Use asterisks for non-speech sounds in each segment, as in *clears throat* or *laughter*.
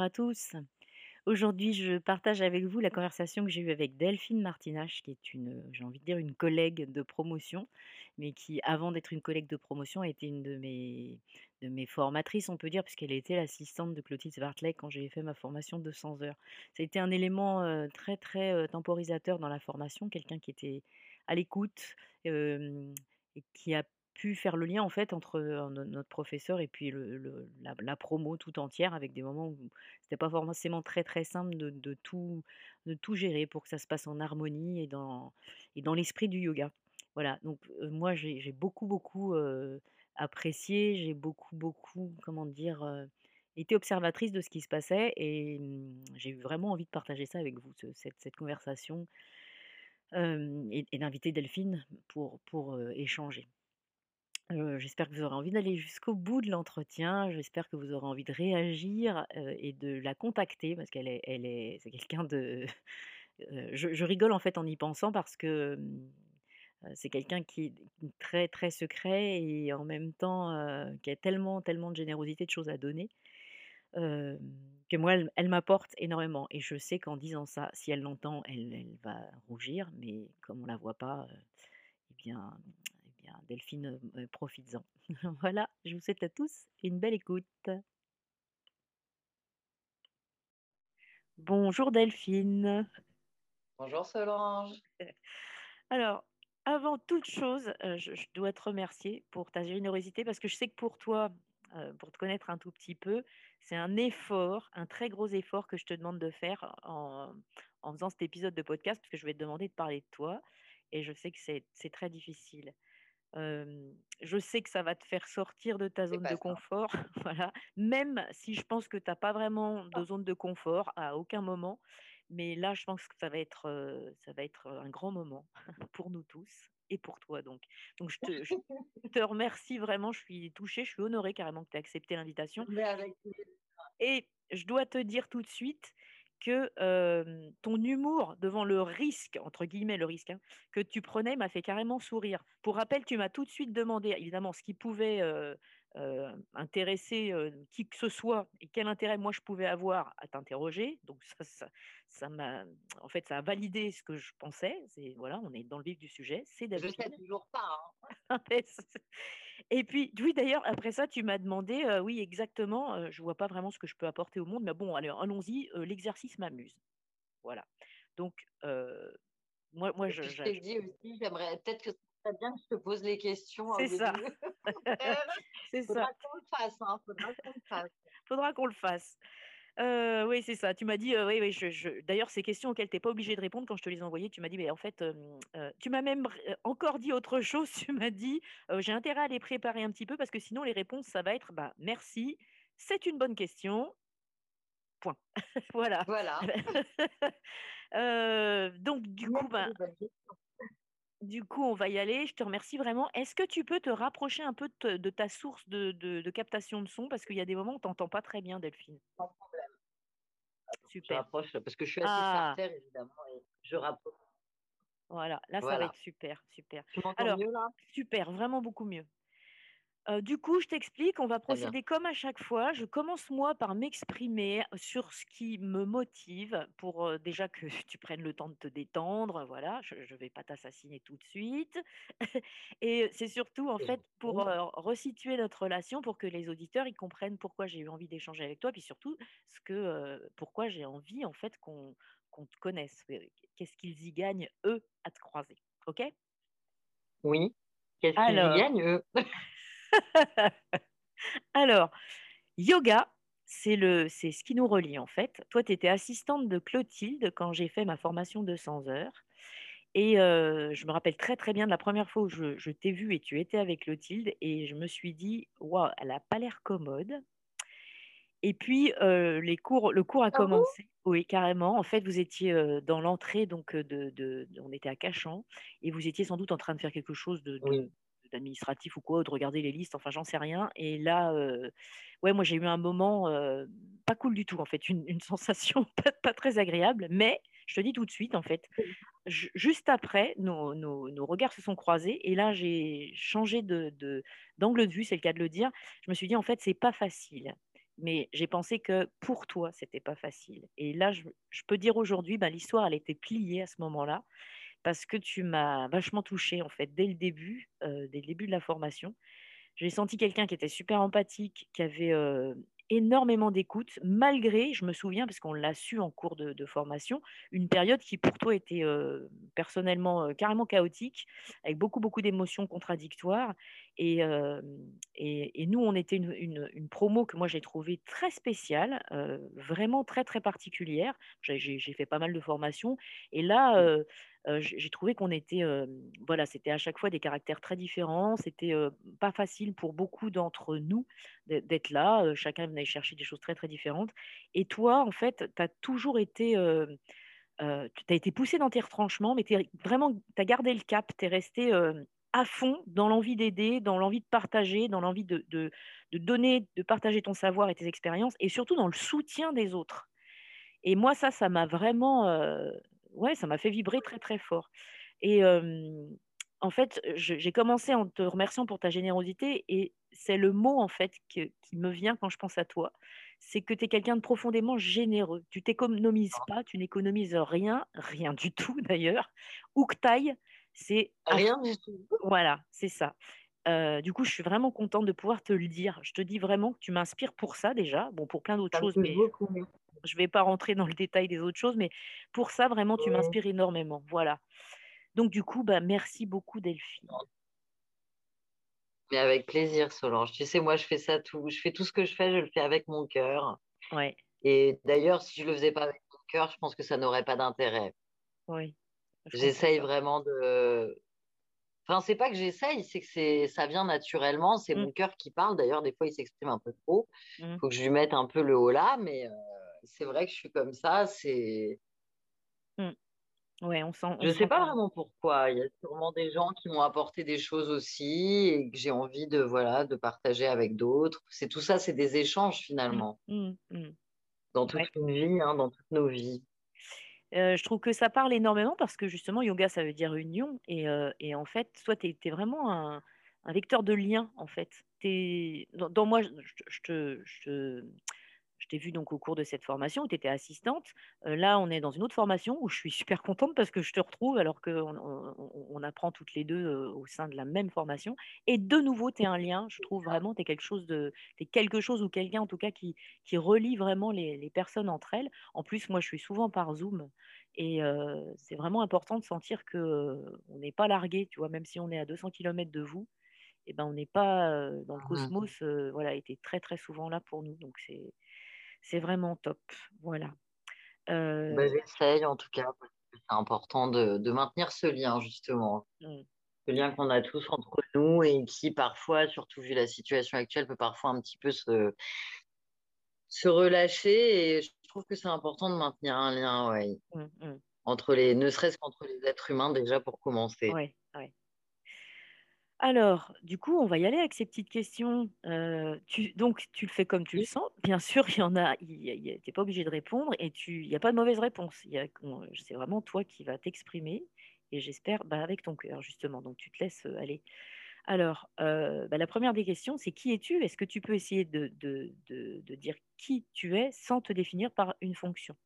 Bonjour à tous. Aujourd'hui, je partage avec vous la conversation que j'ai eue avec Delphine Martinache, qui est une, j'ai envie de dire, une collègue de promotion, mais qui, avant d'être une collègue de promotion, a été une de mes, de mes formatrices, on peut dire, puisqu'elle était l'assistante de Clotilde Bartley quand j'ai fait ma formation de 200 heures. Ça a été un élément euh, très, très euh, temporisateur dans la formation, quelqu'un qui était à l'écoute et qui a pu faire le lien en fait entre notre professeur et puis la, promo tout entière avec des moments où c'était pas forcément très très simple de, tout de tout gérer pour que ça se passe en harmonie et dans et dans l'esprit du yoga. Voilà, donc moi j'ai beaucoup beaucoup apprécié, j'ai beaucoup beaucoup comment dire été observatrice de ce qui se passait et mmh, j'ai vraiment envie de partager ça avec vous, cette, cette conversation et, et d'inviter Delphine pour, pour échanger j'espère que vous aurez envie d'aller jusqu'au bout de l'entretien. J'espère que vous aurez envie de réagir, et de la contacter parce qu'elle est elle est c'est quelqu'un de *laughs* je rigole en fait en y pensant parce que, mmh, c'est quelqu'un qui est très, très secret et en même temps, qui a tellement, tellement de générosité, de choses à donner, que moi elle m'apporte énormément et je sais qu'en disant ça, si elle l'entend, elle elle va rougir, mais comme on la voit pas, eh bien Delphine, profites-en. *laughs* voilà, je vous souhaite à tous une belle écoute. Bonjour Delphine. Bonjour Solange. *laughs* Alors, avant toute chose, je, dois te remercier pour ta générosité parce que je sais que pour toi, pour te connaître un tout petit peu, c'est un effort, un très gros effort que je te demande de faire en, en faisant cet épisode de podcast parce que je vais te demander de parler de toi et je sais que c'est très difficile je sais que ça va te faire sortir de ta zone de confort, *laughs* voilà. Même si je pense que tu as pas vraiment de zone de confort à aucun moment, mais là, je pense que ça va être, ça va être un grand moment *laughs* pour nous tous et pour toi donc. Donc je te, je te remercie vraiment, je suis touchée, je suis honorée carrément que tu aies accepté l'invitation. Et je dois te dire tout de suite que ton humour devant le risque, entre guillemets le risque, hein, que tu prenais m'a fait carrément sourire. Pour rappel, tu m'as tout de suite demandé, évidemment, ce qui pouvait intéresser qui que ce soit et quel intérêt moi je pouvais avoir à t'interroger. Donc ça, ça, m'a, en fait, ça a validé ce que je pensais. C'est voilà, on est dans le vif du sujet. C'est Je sais toujours pas. Hein. *laughs* et puis oui, d'ailleurs après ça, tu m'as demandé, oui exactement. je vois pas vraiment ce que je peux apporter au monde, mais bon, alors allons-y. l'exercice m'amuse. Voilà. Donc moi, moi, je, je, t'ai dit aussi, j'aimerais peut-être que très bien que je te pose les questions. C'est ça. *laughs* c'est ça. Faudra qu'on le fasse. Hein. Faudra qu'on le fasse. Faudra qu'on le fasse. Euh, oui, c'est ça. Tu m'as dit, euh, oui, oui. Je, je... D'ailleurs, ces questions auxquelles tu n'es pas obligé de répondre quand je te les envoyais, tu m'as dit, mais en fait, euh, tu m'as même encore dit autre chose. *laughs* Tu m'as dit, j'ai intérêt à les préparer un petit peu parce que sinon, les réponses, ça va être, bah, merci, c'est une bonne question. Point. *laughs* voilà. Voilà. *laughs* donc, du coup, bah, du coup, on va y aller. Je te remercie vraiment. Est-ce que tu peux te rapprocher un peu de, ta source de, captation de son? Parce qu'il y a des moments où tu n'entends pas très bien, Delphine. Super. Je rapproche parce que je suis assez ah. terre, évidemment, et je rapproche. Voilà, là, ça va être super, super. Tu Alors, mieux, là? super, vraiment beaucoup mieux. Du coup, je t'explique, on va procéder comme à chaque fois. Je commence moi par m'exprimer sur ce qui me motive pour, déjà que *laughs* tu prennes le temps de te détendre, voilà, je ne vais pas t'assassiner tout de suite *laughs* et c'est surtout, en fait, pour, resituer notre relation, pour que les auditeurs, ils comprennent pourquoi j'ai eu envie d'échanger avec toi, puis surtout ce que, pourquoi j'ai envie, en fait, qu'on qu'on te connaisse. qu'est-ce qu'ils y gagnent, eux, à te croiser, OK? Oui. Qu'est-ce qu'ils y gagnent, eux? *laughs* *laughs* Alors, yoga, c'est le, c'est ce qui nous relie en fait. Toi, tu étais assistante de Clotilde quand j'ai fait ma formation de 100 heures. Et je me rappelle très très bien de la première fois où je, t'ai vu et tu étais avec Clotilde et je me suis dit, waouh, elle a pas l'air commode. Et puis les cours, le cours a ah commencé. oui, carrément. En fait, vous étiez dans l'entrée, donc de, on était à Cachan, et vous étiez sans doute en train de faire quelque chose de, d'administratif ou quoi, de regarder les listes, enfin j'en sais rien. Et là, euh, ouais, moi j'ai eu un moment euh, pas cool du tout, en fait, une, *laughs* sensation pas, très agréable, mais je te dis tout de suite, en fait, juste après, nos, nos, regards se sont croisés et là j'ai changé de, d'angle de, vue, c'est le cas de le dire. Je me suis dit, en fait, c'est pas facile. Mais j'ai pensé que pour toi, c'était pas facile. Et là, je, peux dire aujourd'hui, ben, l'histoire, elle était pliée à ce moment-là parce que tu m'as vachement touchée en fait dès le début, euh, dès le début de la formation. J'ai senti quelqu'un qui était super empathique, qui avait euh, énormément d'écoute, malgré, je me souviens, parce qu'on l'a su en cours de, formation, une période qui pour toi était euh, personnellement carrément chaotique, avec beaucoup, beaucoup d'émotions contradictoires. Et, et, nous, on était une, une, promo que moi j'ai trouvée très spéciale, vraiment très, très particulière. J'ai fait pas mal de formations. Et là, mmh j'ai trouvé qu'on était, voilà, c'était à chaque fois des caractères très différents. C'était pas facile pour beaucoup d'entre nous d'être là. chacun venait chercher des choses très très différentes. Et toi, en fait, tu as toujours été, tu as été poussé dans tes retranchements, mais tu as gardé le cap. Tu es resté à fond dans l'envie d'aider, dans l'envie de partager, dans l'envie de, donner, de partager ton savoir et tes expériences, et surtout dans le soutien des autres. Et moi, ça, ça m'a vraiment, ouais, ça m'a fait vibrer très très fort. Et en fait, j'ai commencé en te remerciant pour ta générosité et c'est le mot en fait qui me vient quand je pense à toi. C'est que tu es quelqu'un de profondément généreux. Tu t'économises ah. pas, tu n'économises rien, rien du tout *laughs* d'ailleurs. Où que taille, c'est rien du tout. Voilà, c'est ça. du coup, je suis vraiment contente de pouvoir te le dire. Je te dis vraiment que tu m'inspires pour ça déjà. Bon, pour plein d'autres choses, mais je ne vais pas rentrer dans le détail des autres choses, mais pour ça, vraiment, tu m'inspires énormément. Voilà. Donc, du coup, bah, merci beaucoup, Delphine. Mais avec plaisir, Solange. Tu sais, moi, je fais ça tout. Je fais tout ce que je fais, je le fais avec mon cœur. Ouais. Et d'ailleurs, si je le faisais pas avec mon cœur, je pense que ça n'aurait pas d'intérêt. Oui. J'essaye vraiment de. Enfin, c'est pas que j'essaye, c'est que c'est ça vient naturellement. C'est mmh. mon cœur qui parle. D'ailleurs, des fois, il s'exprime un peu trop. Il mmh. faut que je lui mette un peu le haut là, mais euh, c'est vrai que je suis comme ça. C'est. Mmh. Ouais, on sent. je ne sais pas vraiment pourquoi. Il y a sûrement des gens qui m'ont apporté des choses aussi et que j'ai envie de voilà de partager avec d'autres. C'est tout ça, c'est des échanges finalement. Mmh, mmh, dans toute une vie, hein, dans toutes nos vies. Euh, je trouve que ça parle énormément parce que justement, yoga, ça veut dire union. Et, euh, et en fait, toi, tu es, vraiment un, un, vecteur de lien, en fait. Es, dans, dans, moi, je, je, te, je, je t'ai vu donc au cours de cette formation où tu étais assistante. là, on est dans une autre formation où je suis super contente parce que je te retrouve alors qu'on on, apprend toutes les deux au sein de la même formation. Et de nouveau, tu es un lien. Je trouve vraiment, tu es quelque chose de, es quelque chose ou quelqu'un en tout cas qui, qui relie vraiment les, personnes entre elles. En plus, moi, je suis souvent par Zoom et c'est vraiment important de sentir que on n'est pas largué, tu vois, même si on est à 200 km de vous. Et eh ben, on n'est pas dans le mmh cosmos, voilà, était très très souvent là pour nous. Donc c'est c'est vraiment top. Voilà. Bah, j'essaye en tout cas, c'est important de, maintenir ce lien justement. Mmh. Ce lien qu'on a tous entre nous et qui parfois, surtout vu la situation actuelle, peut parfois un petit peu se, se relâcher. Et je trouve que c'est important de maintenir un lien, ouais. Mmh, mmh. Entre les, ne serait-ce qu'entre les êtres humains déjà pour commencer. Oui, oui. Alors, du coup, on va y aller avec ces petites questions. tu, donc, tu le fais comme tu le sens. Bien sûr, il y en a, tu n'es pas obligé de répondre et il n'y a pas de mauvaise réponse. C'est vraiment toi qui vas t'exprimer et j'espère bah, avec ton cœur, justement. Donc, tu te laisses aller. Alors, bah, la première des questions, c'est qui es-tu? Est-ce que tu peux essayer de de de de dire qui tu es sans te définir par une fonction?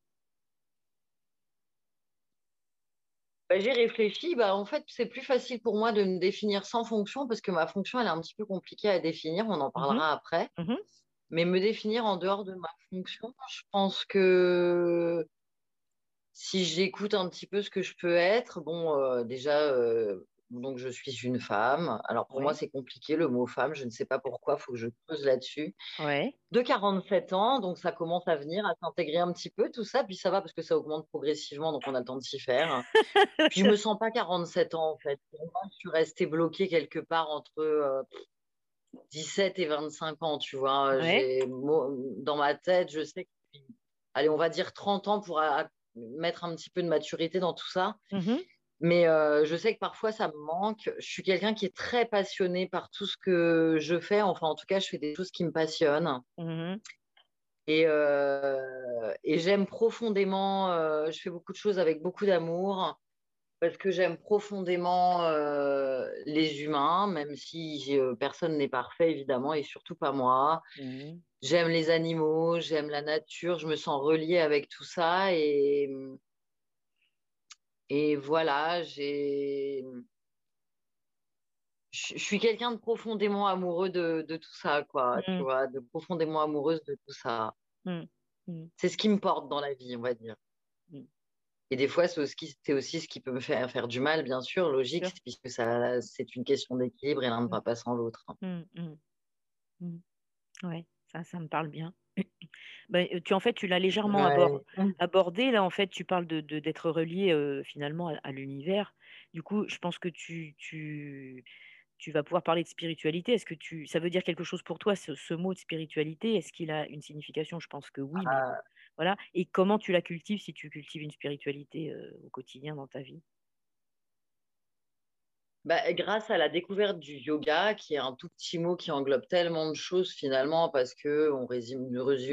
Bah, j'ai réfléchi, bah, en fait, c'est plus facile pour moi de me définir sans fonction parce que ma fonction, elle est un petit peu compliquée à définir, on en mmh parlera après. Mmh Mais me définir en dehors de ma fonction, je pense que si j'écoute un petit peu ce que je peux être, bon, déjà, donc je suis une femme. Alors pour moi, c'est compliqué le mot femme, je ne sais pas pourquoi, il faut que je creuse là-dessus. De 47 ans, donc ça commence à venir, à s'intégrer un petit peu, tout ça, puis ça va parce que ça augmente progressivement, donc on a le temps de s'y faire. *laughs* puis je me sens pas 47 ans en fait. Pour moi, je suis restée bloquée quelque part entre 17 et 25 ans, tu vois. Dans ma tête, je sais que, allez, on va dire 30 ans pour mettre un petit peu de maturité dans tout ça. Mmh mais je sais que parfois ça me manque. Je suis quelqu'un qui est très passionné par tout ce que je fais. Enfin, en tout cas, je fais des choses qui me passionnent. Mmh et, et j'aime profondément, je fais beaucoup de choses avec beaucoup d'amour parce que j'aime profondément les humains, même si personne n'est parfait, évidemment, et surtout pas moi. Mmh j'aime les animaux, j'aime la nature, je me sens reliée avec tout ça. Et, et voilà, j'ai. Je suis quelqu'un de profondément amoureux de, de, tout ça, quoi, tu mmh. vois, de profondément amoureuse de tout ça. Mmh. Mmh. C'est ce qui me porte dans la vie, on va dire. Et des fois, c'est aussi, aussi, ce qui peut me faire faire du mal, bien sûr, logique, puisque ça, c'est une question d'équilibre et l'un ne va pas sans l'autre. Ouais, ça, ça me parle bien. Bah, tu en fait, tu l'as légèrement mmh. abordé là, en fait, tu parles de d'être relié, finalement à l'univers. Du coup, je pense que tu tu tu vas pouvoir parler de spiritualité. Est-ce que tu ça veut dire quelque chose pour toi ce mot de spiritualité? Est-ce qu'il a une signification? Je pense que oui, mais ah. voilà et comment tu la cultives si tu cultives une spiritualité, au quotidien dans ta vie? Bah, grâce à la découverte du yoga, qui est un tout petit mot qui englobe tellement de choses finalement, parce qu'on résume,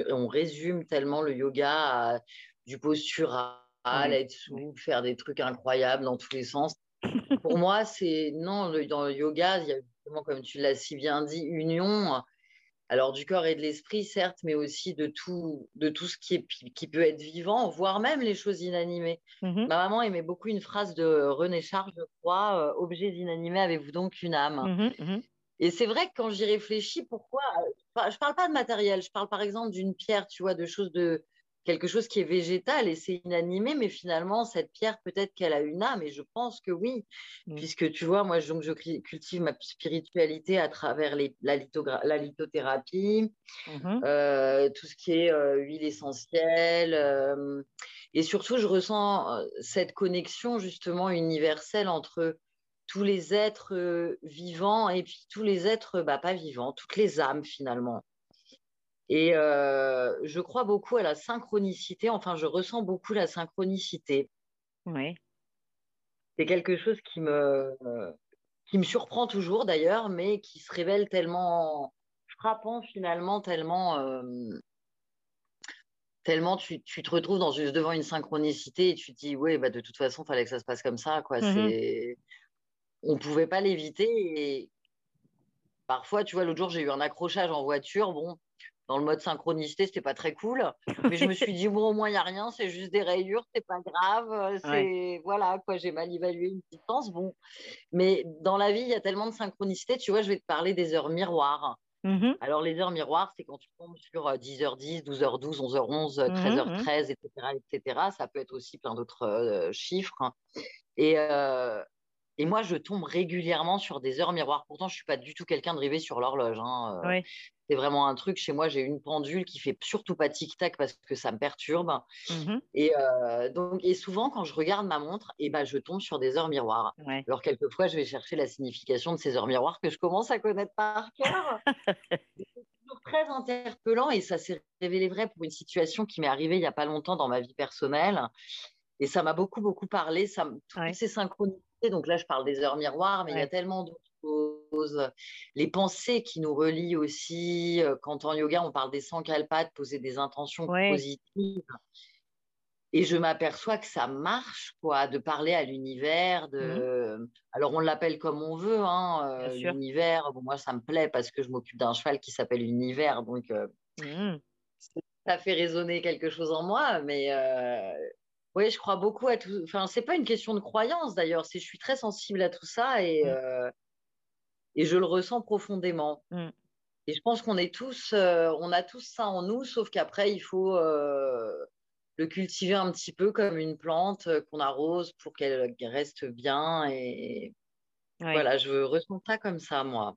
on résume tellement le yoga à du postural, être souple, faire des trucs incroyables dans tous les sens. *laughs* Pour moi, c'est non, dans le yoga, il y a comme tu l'as si bien dit, union alors du corps et de l'esprit, certes, mais aussi de tout, de tout ce qui, est, qui peut être vivant, voire même les choses inanimées. Mmh Ma maman aimait beaucoup une phrase de René Char, je crois, euh, Objets inanimés, avez-vous donc une âme? Mmh mmh Et c'est vrai que quand j'y réfléchis, pourquoi Je ne parle pas de matériel, je parle par exemple d'une pierre, tu vois, de choses de, quelque chose qui est végétal et c'est inanimé, mais finalement, cette pierre, peut-être qu'elle a une âme, et je pense que oui, mmh. puisque tu vois, moi, je, donc, je cultive ma spiritualité à travers les, la, la, lithothérapie, mmh euh, tout ce qui est euh, huile essentielle, euh, et surtout, je ressens cette connexion justement universelle entre tous les êtres vivants et puis tous les êtres bah, pas vivants, toutes les âmes finalement. Et euh, je crois beaucoup à la synchronicité, enfin, je ressens beaucoup la synchronicité. Oui. C'est quelque chose qui me, qui me surprend toujours d'ailleurs, mais qui se révèle tellement frappant finalement, tellement, euh, tellement tu, tu, te retrouves dans une, devant une synchronicité et tu te dis, oui, bah, de toute façon, il fallait que ça se passe comme ça. Quoi. Mmh On ne pouvait pas l'éviter. Et parfois, tu vois, l'autre jour, j'ai eu un accrochage en voiture. Bon, dans le mode synchronicité, c'était pas très cool. Mais je me suis dit, bon, au moins, il n'y a rien, c'est juste des rayures, c'est pas grave. C'est voilà, quoi, j'ai mal évalué une distance. Bon. Mais dans la vie, il y a tellement de synchronicité. Tu vois, je vais te parler des heures miroirs. Mmh Alors, les heures miroirs, c'est quand tu tombes sur 10h10, 12h12, 11h11, 13h13, etc., etc. Ça peut être aussi plein d'autres euh, chiffres. Et, euh, et moi, je tombe régulièrement sur des heures miroirs. Pourtant, je ne suis pas du tout quelqu'un de rêver sur l'horloge. Hein. Euh, c'est vraiment un truc. Chez moi, j'ai une pendule qui fait surtout pas tic-tac parce que ça me perturbe. Mmh et, euh, donc, et souvent, quand je regarde ma montre, et eh ben, je tombe sur des heures miroirs. Alors, quelquefois, je vais chercher la signification de ces heures miroirs que je commence à connaître par cœur. *laughs* c'est toujours très interpellant et ça s'est révélé vrai pour une situation qui m'est arrivée il n'y a pas longtemps dans ma vie personnelle. Et ça m'a beaucoup, beaucoup parlé. Ça, toutes ces synchronités. Donc là, je parle des heures miroirs, mais il y a tellement d'autres les pensées qui nous relient aussi. Euh, quand en yoga, on parle des sankalpas, de poser des intentions positives. et je m'aperçois que ça marche, quoi, de parler à l'univers. De... Mmh. Alors, on l'appelle comme on veut, hein, l'univers. Bon, moi, ça me plaît parce que je m'occupe d'un cheval qui s'appelle l'univers. Donc, mmh. ça fait résonner quelque chose en moi. Mais oui, je crois beaucoup à tout. Enfin, c'est pas une question de croyance d'ailleurs. C'est je suis très sensible à tout ça et, mmh. et je le ressens profondément. Et je pense qu'on est tous, on a tous ça en nous, sauf qu'après, il faut le cultiver un petit peu comme une plante euh, qu'on arrose pour qu'elle reste bien. Et voilà, je ressens ça comme ça, moi.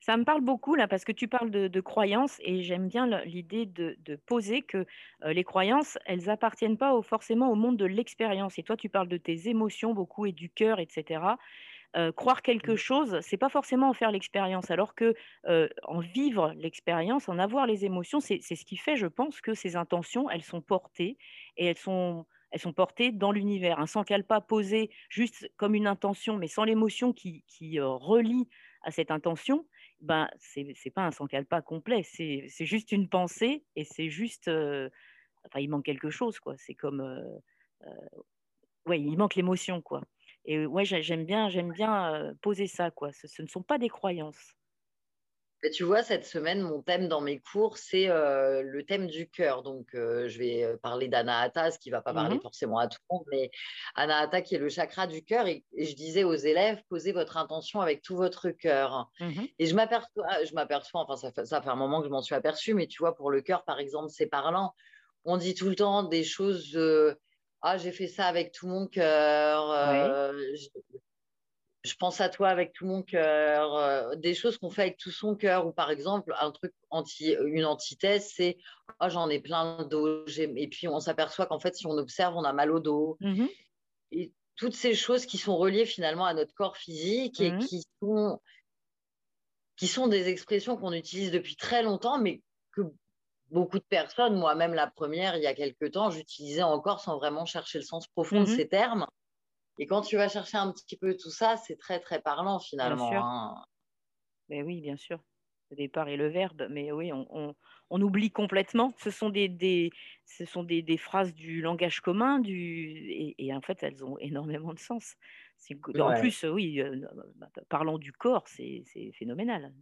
Ça me parle beaucoup là parce que tu parles de, croyances et j'aime bien l'idée de, poser que euh, les croyances, elles appartiennent pas forcément au monde de l'expérience. Et toi, tu parles de tes émotions beaucoup et du cœur, etc croire quelque chose, c'est pas forcément en faire l'expérience, alors que en vivre l'expérience, en avoir les émotions, c'est ce qui fait, je pense, que ces intentions, elles sont portées et elles sont elles sont portées dans l'univers, hein, sans qu'elles pas posées juste comme une intention, mais sans l'émotion qui, qui relie à cette intention, ben c'est n'est pas un sans pas complet, c'est juste une pensée et c'est juste, enfin il manque quelque chose quoi. C'est comme, ouais, il manque l'émotion quoi. Et ouais, j'aime bien, j'aime bien poser ça, quoi. Ce, ne sont pas des croyances. Tu vois, cette semaine, mon thème dans mes cours, c'est le thème du cœur. Donc, je vais parler d'Anahata, ce qui ne va pas parler mmh forcément à tout le monde, mais Anahata qui est le chakra du cœur. Et, je disais aux élèves, posez votre intention avec tout votre cœur. Mmh et je m'aperçois, je m'aperçois, enfin, ça fait, ça fait un moment que je m'en suis aperçue, mais tu vois, pour le cœur, par exemple, c'est parlant. On dit tout le temps des choses ah, j'ai fait ça avec tout mon cœur. Euh, je, pense à toi avec tout mon cœur. Euh, des choses qu'on fait avec tout son cœur. Ou par exemple, un truc anti, une antithèse, c'est ah, j'en ai plein de dos. Et puis on s'aperçoit qu'en fait, si on observe, on a mal au dos. Mmh et toutes ces choses qui sont reliées finalement à notre corps physique et mmh qui sont qui sont des expressions qu'on utilise depuis très longtemps, mais que beaucoup de personnes, moi-même la première, il y a quelques temps, j'utilisais encore sans vraiment chercher le sens profond de mmh ces termes. Et quand tu vas chercher un petit peu tout ça, c'est très, très parlant finalement. Hein. Mais oui, bien sûr. Le départ et le verbe, mais oui, on, on, oublie complètement. Ce sont des, des ce sont des, des, phrases du langage commun, du, et, et, en fait, elles ont *laughs* énormément de sens. En plus, oui, bah, parlant du corps, c'est phénoménal.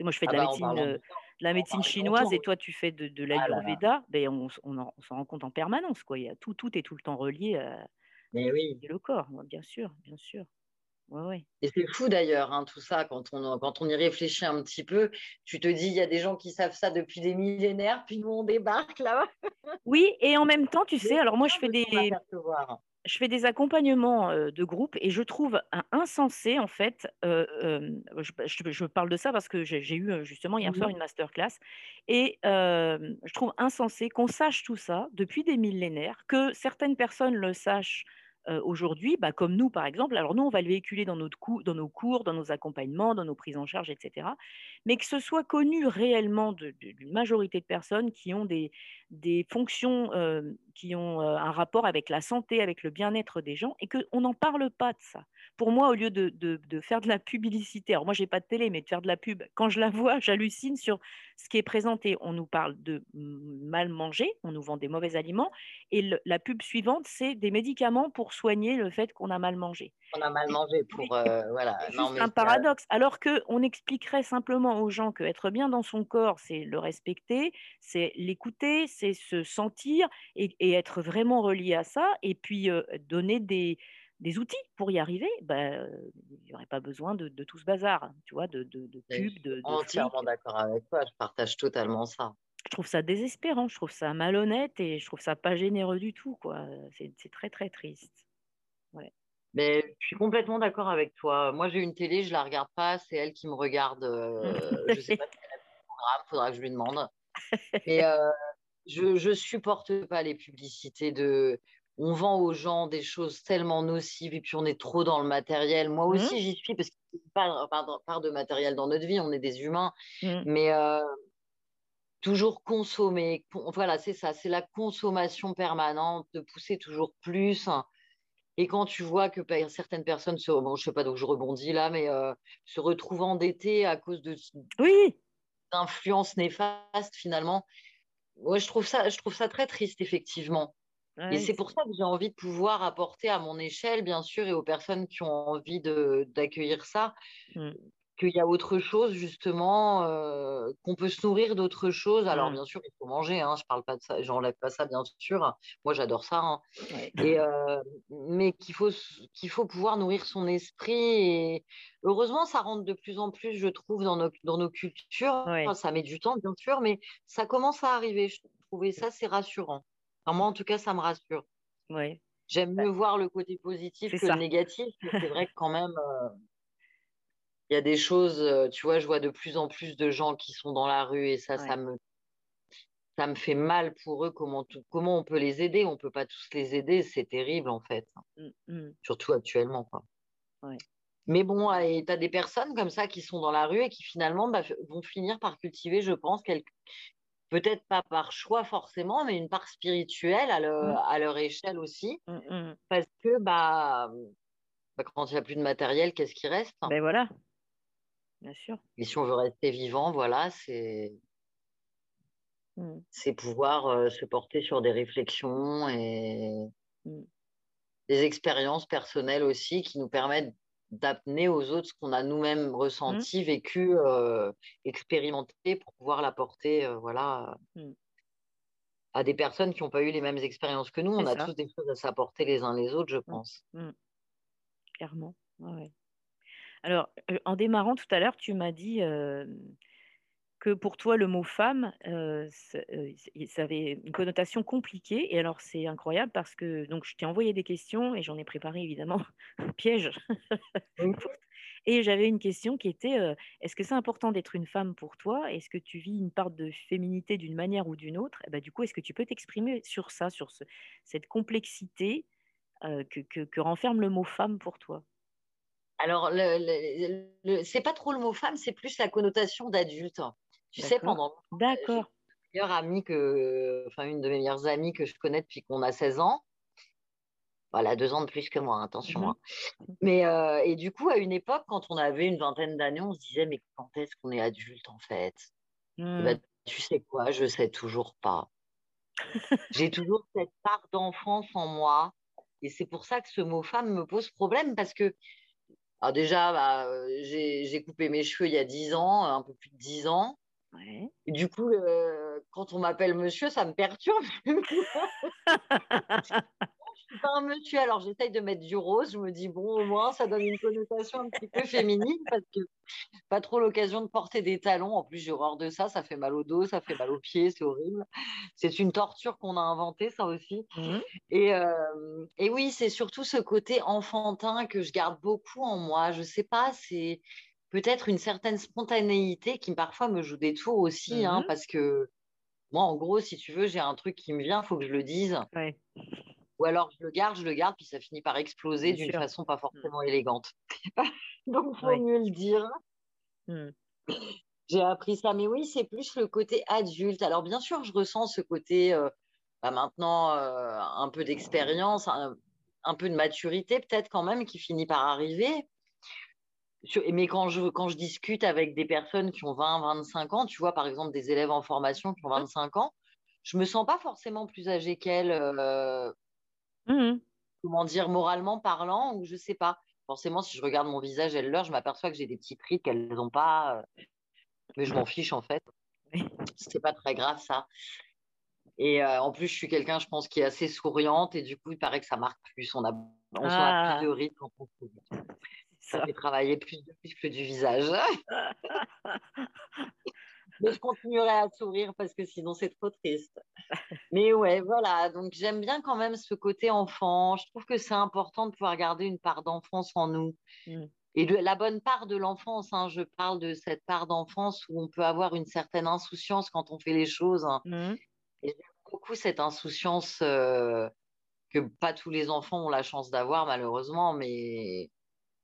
Moi, je fais de ah la, bah, médecine, la médecine chinoise et toi, tu fais de, de ah l'ayurveda. Ben, on, on, s'en rend compte en permanence. Quoi. Il y a tout, tout est tout le temps relié à oui. le corps, bien sûr, bien sûr. Ouais, Et c'est fou d'ailleurs, hein, tout ça, quand on, quand on y réfléchit un petit peu, tu te dis, il y a des gens qui savent ça depuis des millénaires, puis nous, on débarque là. *laughs* oui, et en même temps, tu sais, alors moi, je fais des, je fais des accompagnements de groupe et je trouve insensé, en fait, je, parle de ça parce que j'ai eu justement hier soir une masterclass, et je trouve insensé qu'on sache tout ça depuis des millénaires, que certaines personnes le sachent aujourd'hui, bah, comme nous par exemple, alors nous on va le véhiculer dans, notre dans nos cours, dans nos accompagnements, dans nos prises en charge, etc. Mais que ce soit connu réellement d'une majorité de personnes qui ont des, des fonctions qui ont un rapport avec la santé, avec le bien-être des gens, et qu'on n'en parle pas de ça. Pour moi, au lieu de, de, faire de la publicité, alors moi j'ai pas de télé, mais de faire de la pub, quand je la vois, j'hallucine sur ce qui est présenté. On nous parle de mal manger, on nous vend des mauvais aliments, et la pub suivante, c'est des médicaments pour soigner le fait qu'on a mal mangé. On a mal mangé pour voilà. C'est un paradoxe. Alors que on expliquerait simplement aux gens que être bien dans son corps, c'est le respecter, c'est l'écouter, c'est se sentir et, être vraiment relié à ça, et puis donner des, des, outils pour y arriver, ben, il n'y aurait pas besoin de, tout ce bazar, tu vois, de, de, de pub, de, Entièrement d'accord avec toi, je partage totalement ça. Je trouve ça désespérant, je trouve ça malhonnête et je trouve ça pas généreux du tout, quoi. C'est très très triste. Ouais. Mais je suis complètement d'accord avec toi. Moi, j'ai une télé, je la regarde pas, c'est elle qui me regarde. *laughs* je sais pas si elle a un programme, faudra que je lui demande. Et *laughs* je ne supporte pas les publicités de on vend aux gens des choses tellement nocives et puis on est trop dans le matériel. Moi mmh. aussi, j'y suis parce qu'il n'y a pas part, de matériel dans notre vie, on est des humains. Mmh. Mais euh, toujours consommer, voilà, c'est ça, c'est la consommation permanente, de pousser toujours plus. Et quand tu vois que certaines personnes, se, bon, je sais pas, donc je rebondis là, mais euh, se retrouvent endettées à cause de oui. d'influences néfastes finalement, Ouais, je trouve ça, je trouve ça très triste, effectivement. et c'est pour ça que j'ai envie de pouvoir apporter à mon échelle, bien sûr, et aux personnes qui ont envie d'accueillir ça, mmh qu'il y a autre chose justement, euh, qu'on peut se nourrir d'autres choses. Alors mmh. bien sûr, il faut manger, hein, je parle pas de ça, j'enlève pas ça bien sûr. Moi j'adore ça, hein. et, euh, mais qu'il faut qu'il faut pouvoir nourrir son esprit. Et heureusement, ça rentre de plus en plus, je trouve, dans nos dans nos cultures. ça met du temps bien sûr, mais ça commence à arriver. Je trouvais ça c'est rassurant. moi en tout cas, ça me rassure. J'aime mieux voir le côté positif que le négatif. C'est vrai que quand même. Euh, il y a des choses, tu vois, je vois de plus en plus de gens qui sont dans la rue et ça, ça me ça me fait mal pour eux. Comment, comment on peut les aider? On peut pas tous les aider, c'est terrible en fait. Mmh, mmh. Surtout actuellement. Quoi. Mais bon, tu as des personnes comme ça qui sont dans la rue et qui finalement bah, vont finir par cultiver, je pense, peut-être pas par choix forcément, mais une part spirituelle à, mmh. à leur échelle aussi. Parce que bah, bah, quand il n'y a plus de matériel, qu'est-ce qui reste Ben voilà, Bien sûr. Et si on veut rester vivant, voilà, c'est mmh. c'est pouvoir euh, se porter sur des réflexions et mmh. des expériences personnelles aussi qui nous permettent d'amener aux autres ce qu'on a nous-mêmes ressenti, mmh. vécu, euh, expérimenté pour pouvoir l'apporter euh, voilà, à des personnes qui n'ont pas eu les mêmes expériences que nous. On a tous des choses à s'apporter les uns les autres, je pense. Clairement. Ouais. Alors, en démarrant tout à l'heure, tu m'as dit que pour toi, le mot femme, ça avait une connotation compliquée. Et alors, c'est incroyable parce que donc, je t'ai envoyé des questions et j'en ai préparé évidemment *laughs* un piège. *laughs* et j'avais une question qui était est-ce que c'est important d'être une femme pour toi? Est-ce que tu vis une part de féminité d'une manière ou d'une autre? Et bah, Du coup, est-ce que tu peux t'exprimer sur ça, sur cette complexité que, que renferme le mot femme pour toi? Alors, le, c'est pas trop le mot femme, c'est plus la connotation d'adulte. Tu sais, pendant D'accord. meilleure amie que, enfin, une de mes meilleures amies que je connais depuis qu'on a 16 ans. Voilà, deux ans de plus que moi, hein, attention. Mmh hein. Mais, euh, et du coup, à une époque, quand on avait une vingtaine d'années, on se disait, mais quand est-ce qu'on est adulte, en fait? Bah, mmh. Tu sais quoi, je sais toujours pas. *laughs* J'ai toujours cette part d'enfance en moi. Et c'est pour ça que ce mot femme me pose problème, parce que alors déjà, bah, euh, j'ai coupé mes cheveux il y a 10 ans, un peu plus de 10 ans. Et du coup, euh, quand on m'appelle monsieur, ça me perturbe. *laughs* pas un monsieur, alors j'essaye de mettre du rose. Je me dis, bon, au moins, ça donne une connotation un petit peu féminine parce que pas trop l'occasion de porter des talons. En plus, j'ai horreur de ça. Ça fait mal au dos, ça fait mal aux pieds, c'est horrible. C'est une torture qu'on a inventée, ça aussi. Mmh. Et, euh, et oui, c'est surtout ce côté enfantin que je garde beaucoup en moi. Je sais pas, c'est peut-être une certaine spontanéité qui parfois me joue des tours aussi, hein, mmh. parce que moi, en gros, si tu veux, j'ai un truc qui me vient, il faut que je le dise. Ouais. Ou alors je le garde, je le garde, puis ça finit par exploser d'une façon pas mmh. forcément élégante. *laughs* Donc, il faut mieux le dire. Mmh. J'ai appris ça. Mais oui, c'est plus le côté adulte. Alors, bien sûr, je ressens ce côté, euh, bah, maintenant, euh, un peu d'expérience, un, peu de maturité, peut-être quand même, qui finit par arriver. Mais quand je, quand je discute avec des personnes qui ont 20, 25 ans, tu vois, par exemple, des élèves en formation qui ont 25 ans, je me sens pas forcément plus âgée qu'elles. Euh, Mmh comment dire, moralement parlant, ou je sais pas. Forcément, si je regarde mon visage et l'heure, je m'aperçois que j'ai des petits prix qu'elles n'ont pas, euh, mais je m'en fiche en fait. C'est pas très grave ça. Et euh, en plus, je suis quelqu'un, je pense, qui est assez souriante et du coup, il paraît que ça marque plus. On a, on ah. plus de quand on Ça fait travailler plus de plus que du visage. *laughs* *laughs* Mais je continuerai à sourire parce que sinon c'est trop triste. Mais ouais, voilà. Donc j'aime bien quand même ce côté enfant. Je trouve que c'est important de pouvoir garder une part d'enfance en nous. Mm. Et de, la bonne part de l'enfance, hein, je parle de cette part d'enfance où on peut avoir une certaine insouciance quand on fait les choses. Hein. Mm. Et j'aime beaucoup cette insouciance euh, que pas tous les enfants ont la chance d'avoir malheureusement, mais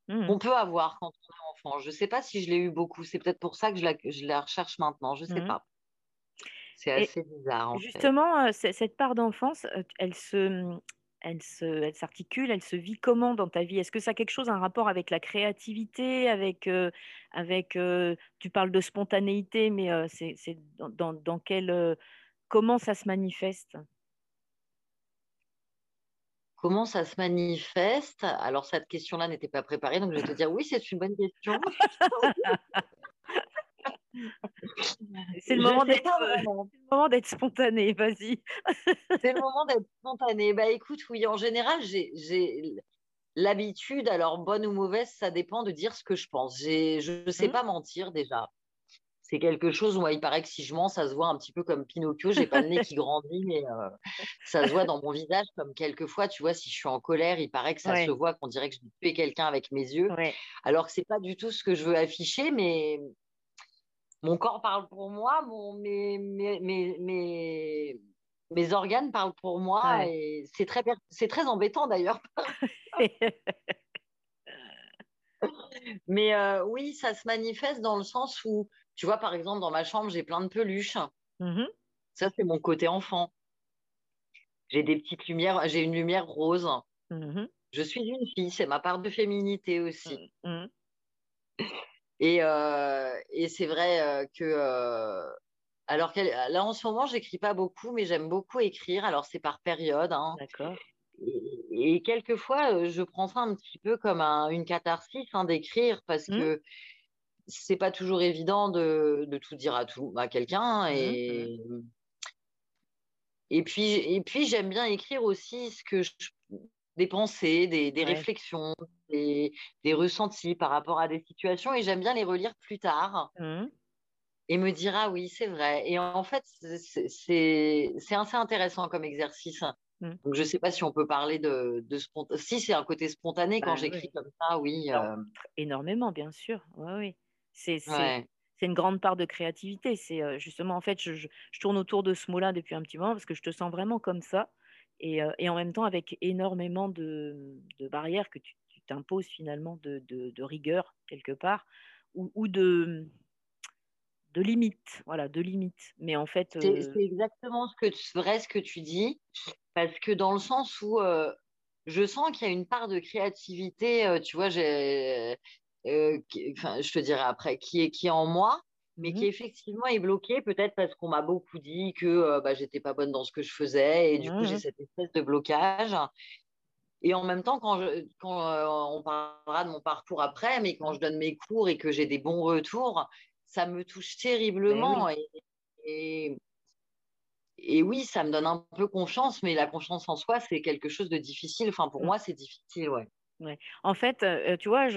mmh. on peut avoir quand on est enfant. Je ne sais pas si je l'ai eu beaucoup. C'est peut-être pour ça que je la, je la recherche maintenant. Je ne sais mmh. pas. C'est assez bizarre. En justement, cette part d'enfance, elle se, mmh, elle se, elle s'articule, elle se vit comment dans ta vie? Est-ce que ça a quelque chose, un rapport avec la créativité, avec, avec, tu parles de spontanéité, mais c'est, dans, dans, dans quel, comment ça se manifeste? Comment ça se manifeste? Alors, cette question-là n'était pas préparée, donc je vais te dire oui, c'est une bonne question. *laughs* c'est le, moment d'être spontané, vas-y. *laughs* c'est le moment d'être spontané. Bah écoute, oui, en général, j'ai l'habitude, alors bonne ou mauvaise, ça dépend de dire ce que je pense. Je ne sais mmh. pas mentir déjà c'est quelque chose où il paraît que si je mens, ça se voit un petit peu comme Pinocchio. J'ai pas le nez qui grandit, mais euh, ça se voit dans mon visage comme quelquefois, tu vois, si je suis en colère, il paraît que ça se voit, qu'on dirait que je vais tuer quelqu'un avec mes yeux. Alors que c'est pas du tout ce que je veux afficher, mais mon corps parle pour moi, mon, mes, mes, mes, mes, organes parlent pour moi, et c'est très, c'est très embêtant d'ailleurs. *laughs* mais euh, oui, ça se manifeste dans le sens où tu vois, par exemple, dans ma chambre, j'ai plein de peluches. Mmh Ça, c'est mon côté enfant. J'ai des petites lumières, j'ai une lumière rose. Mmh Je suis une fille, c'est ma part de féminité aussi. Mmh, euh, et, c'est vrai euh, que. Euh, alors là, en ce moment, j'écris pas beaucoup, mais j'aime beaucoup écrire. Alors, c'est par période. Hein. D'accord. Et, quelquefois, je prends ça un petit peu comme une catharsis hein, d'écrire parce que c'est pas toujours évident de, tout dire à tout à quelqu'un mmh et et puis et puis j'aime bien écrire aussi ce que des pensées, des, réflexions, des, ressentis par rapport à des situations et j'aime bien les relire plus tard. Mmh. Et me dire, ah oui, c'est vrai. Et en fait, c'est assez intéressant comme exercice. Mmh. Donc, je ne sais pas si on peut parler de, de Si c'est un côté spontané quand bah j'écris comme ça, oui. Euh. Énormément, bien sûr. Oui, oui. C'est une grande part de créativité. C'est justement, en fait, je, tourne autour de ce mot-là depuis un petit moment parce que je te sens vraiment comme ça. Et, en même temps, avec énormément de, barrières que tu t'imposes finalement, de, rigueur quelque part, ou, de, de limites. Voilà, de limites. Mais en fait. C'est exactement ce que, vrai ce que tu dis. Parce que dans le sens où. je sens qu'il y a une part de créativité. tu vois, j'ai euh, enfin, je te dirai après, qui est, qui est en moi, mais qui mmh effectivement est bloqué, peut-être parce qu'on m'a beaucoup dit que euh, bah, j'étais pas bonne dans ce que je faisais, et du coup, j'ai cette espèce de blocage. Et en même temps, quand, je, quand euh, on parlera de mon parcours après, mais quand je donne mes cours et que j'ai des bons retours, ça me touche ben terriblement. Et, et, oui, ça me donne un peu confiance, mais la confiance en soi, c'est quelque chose de difficile. Enfin, pour mmh. moi, c'est difficile, ouais. Ouais. En fait, tu vois,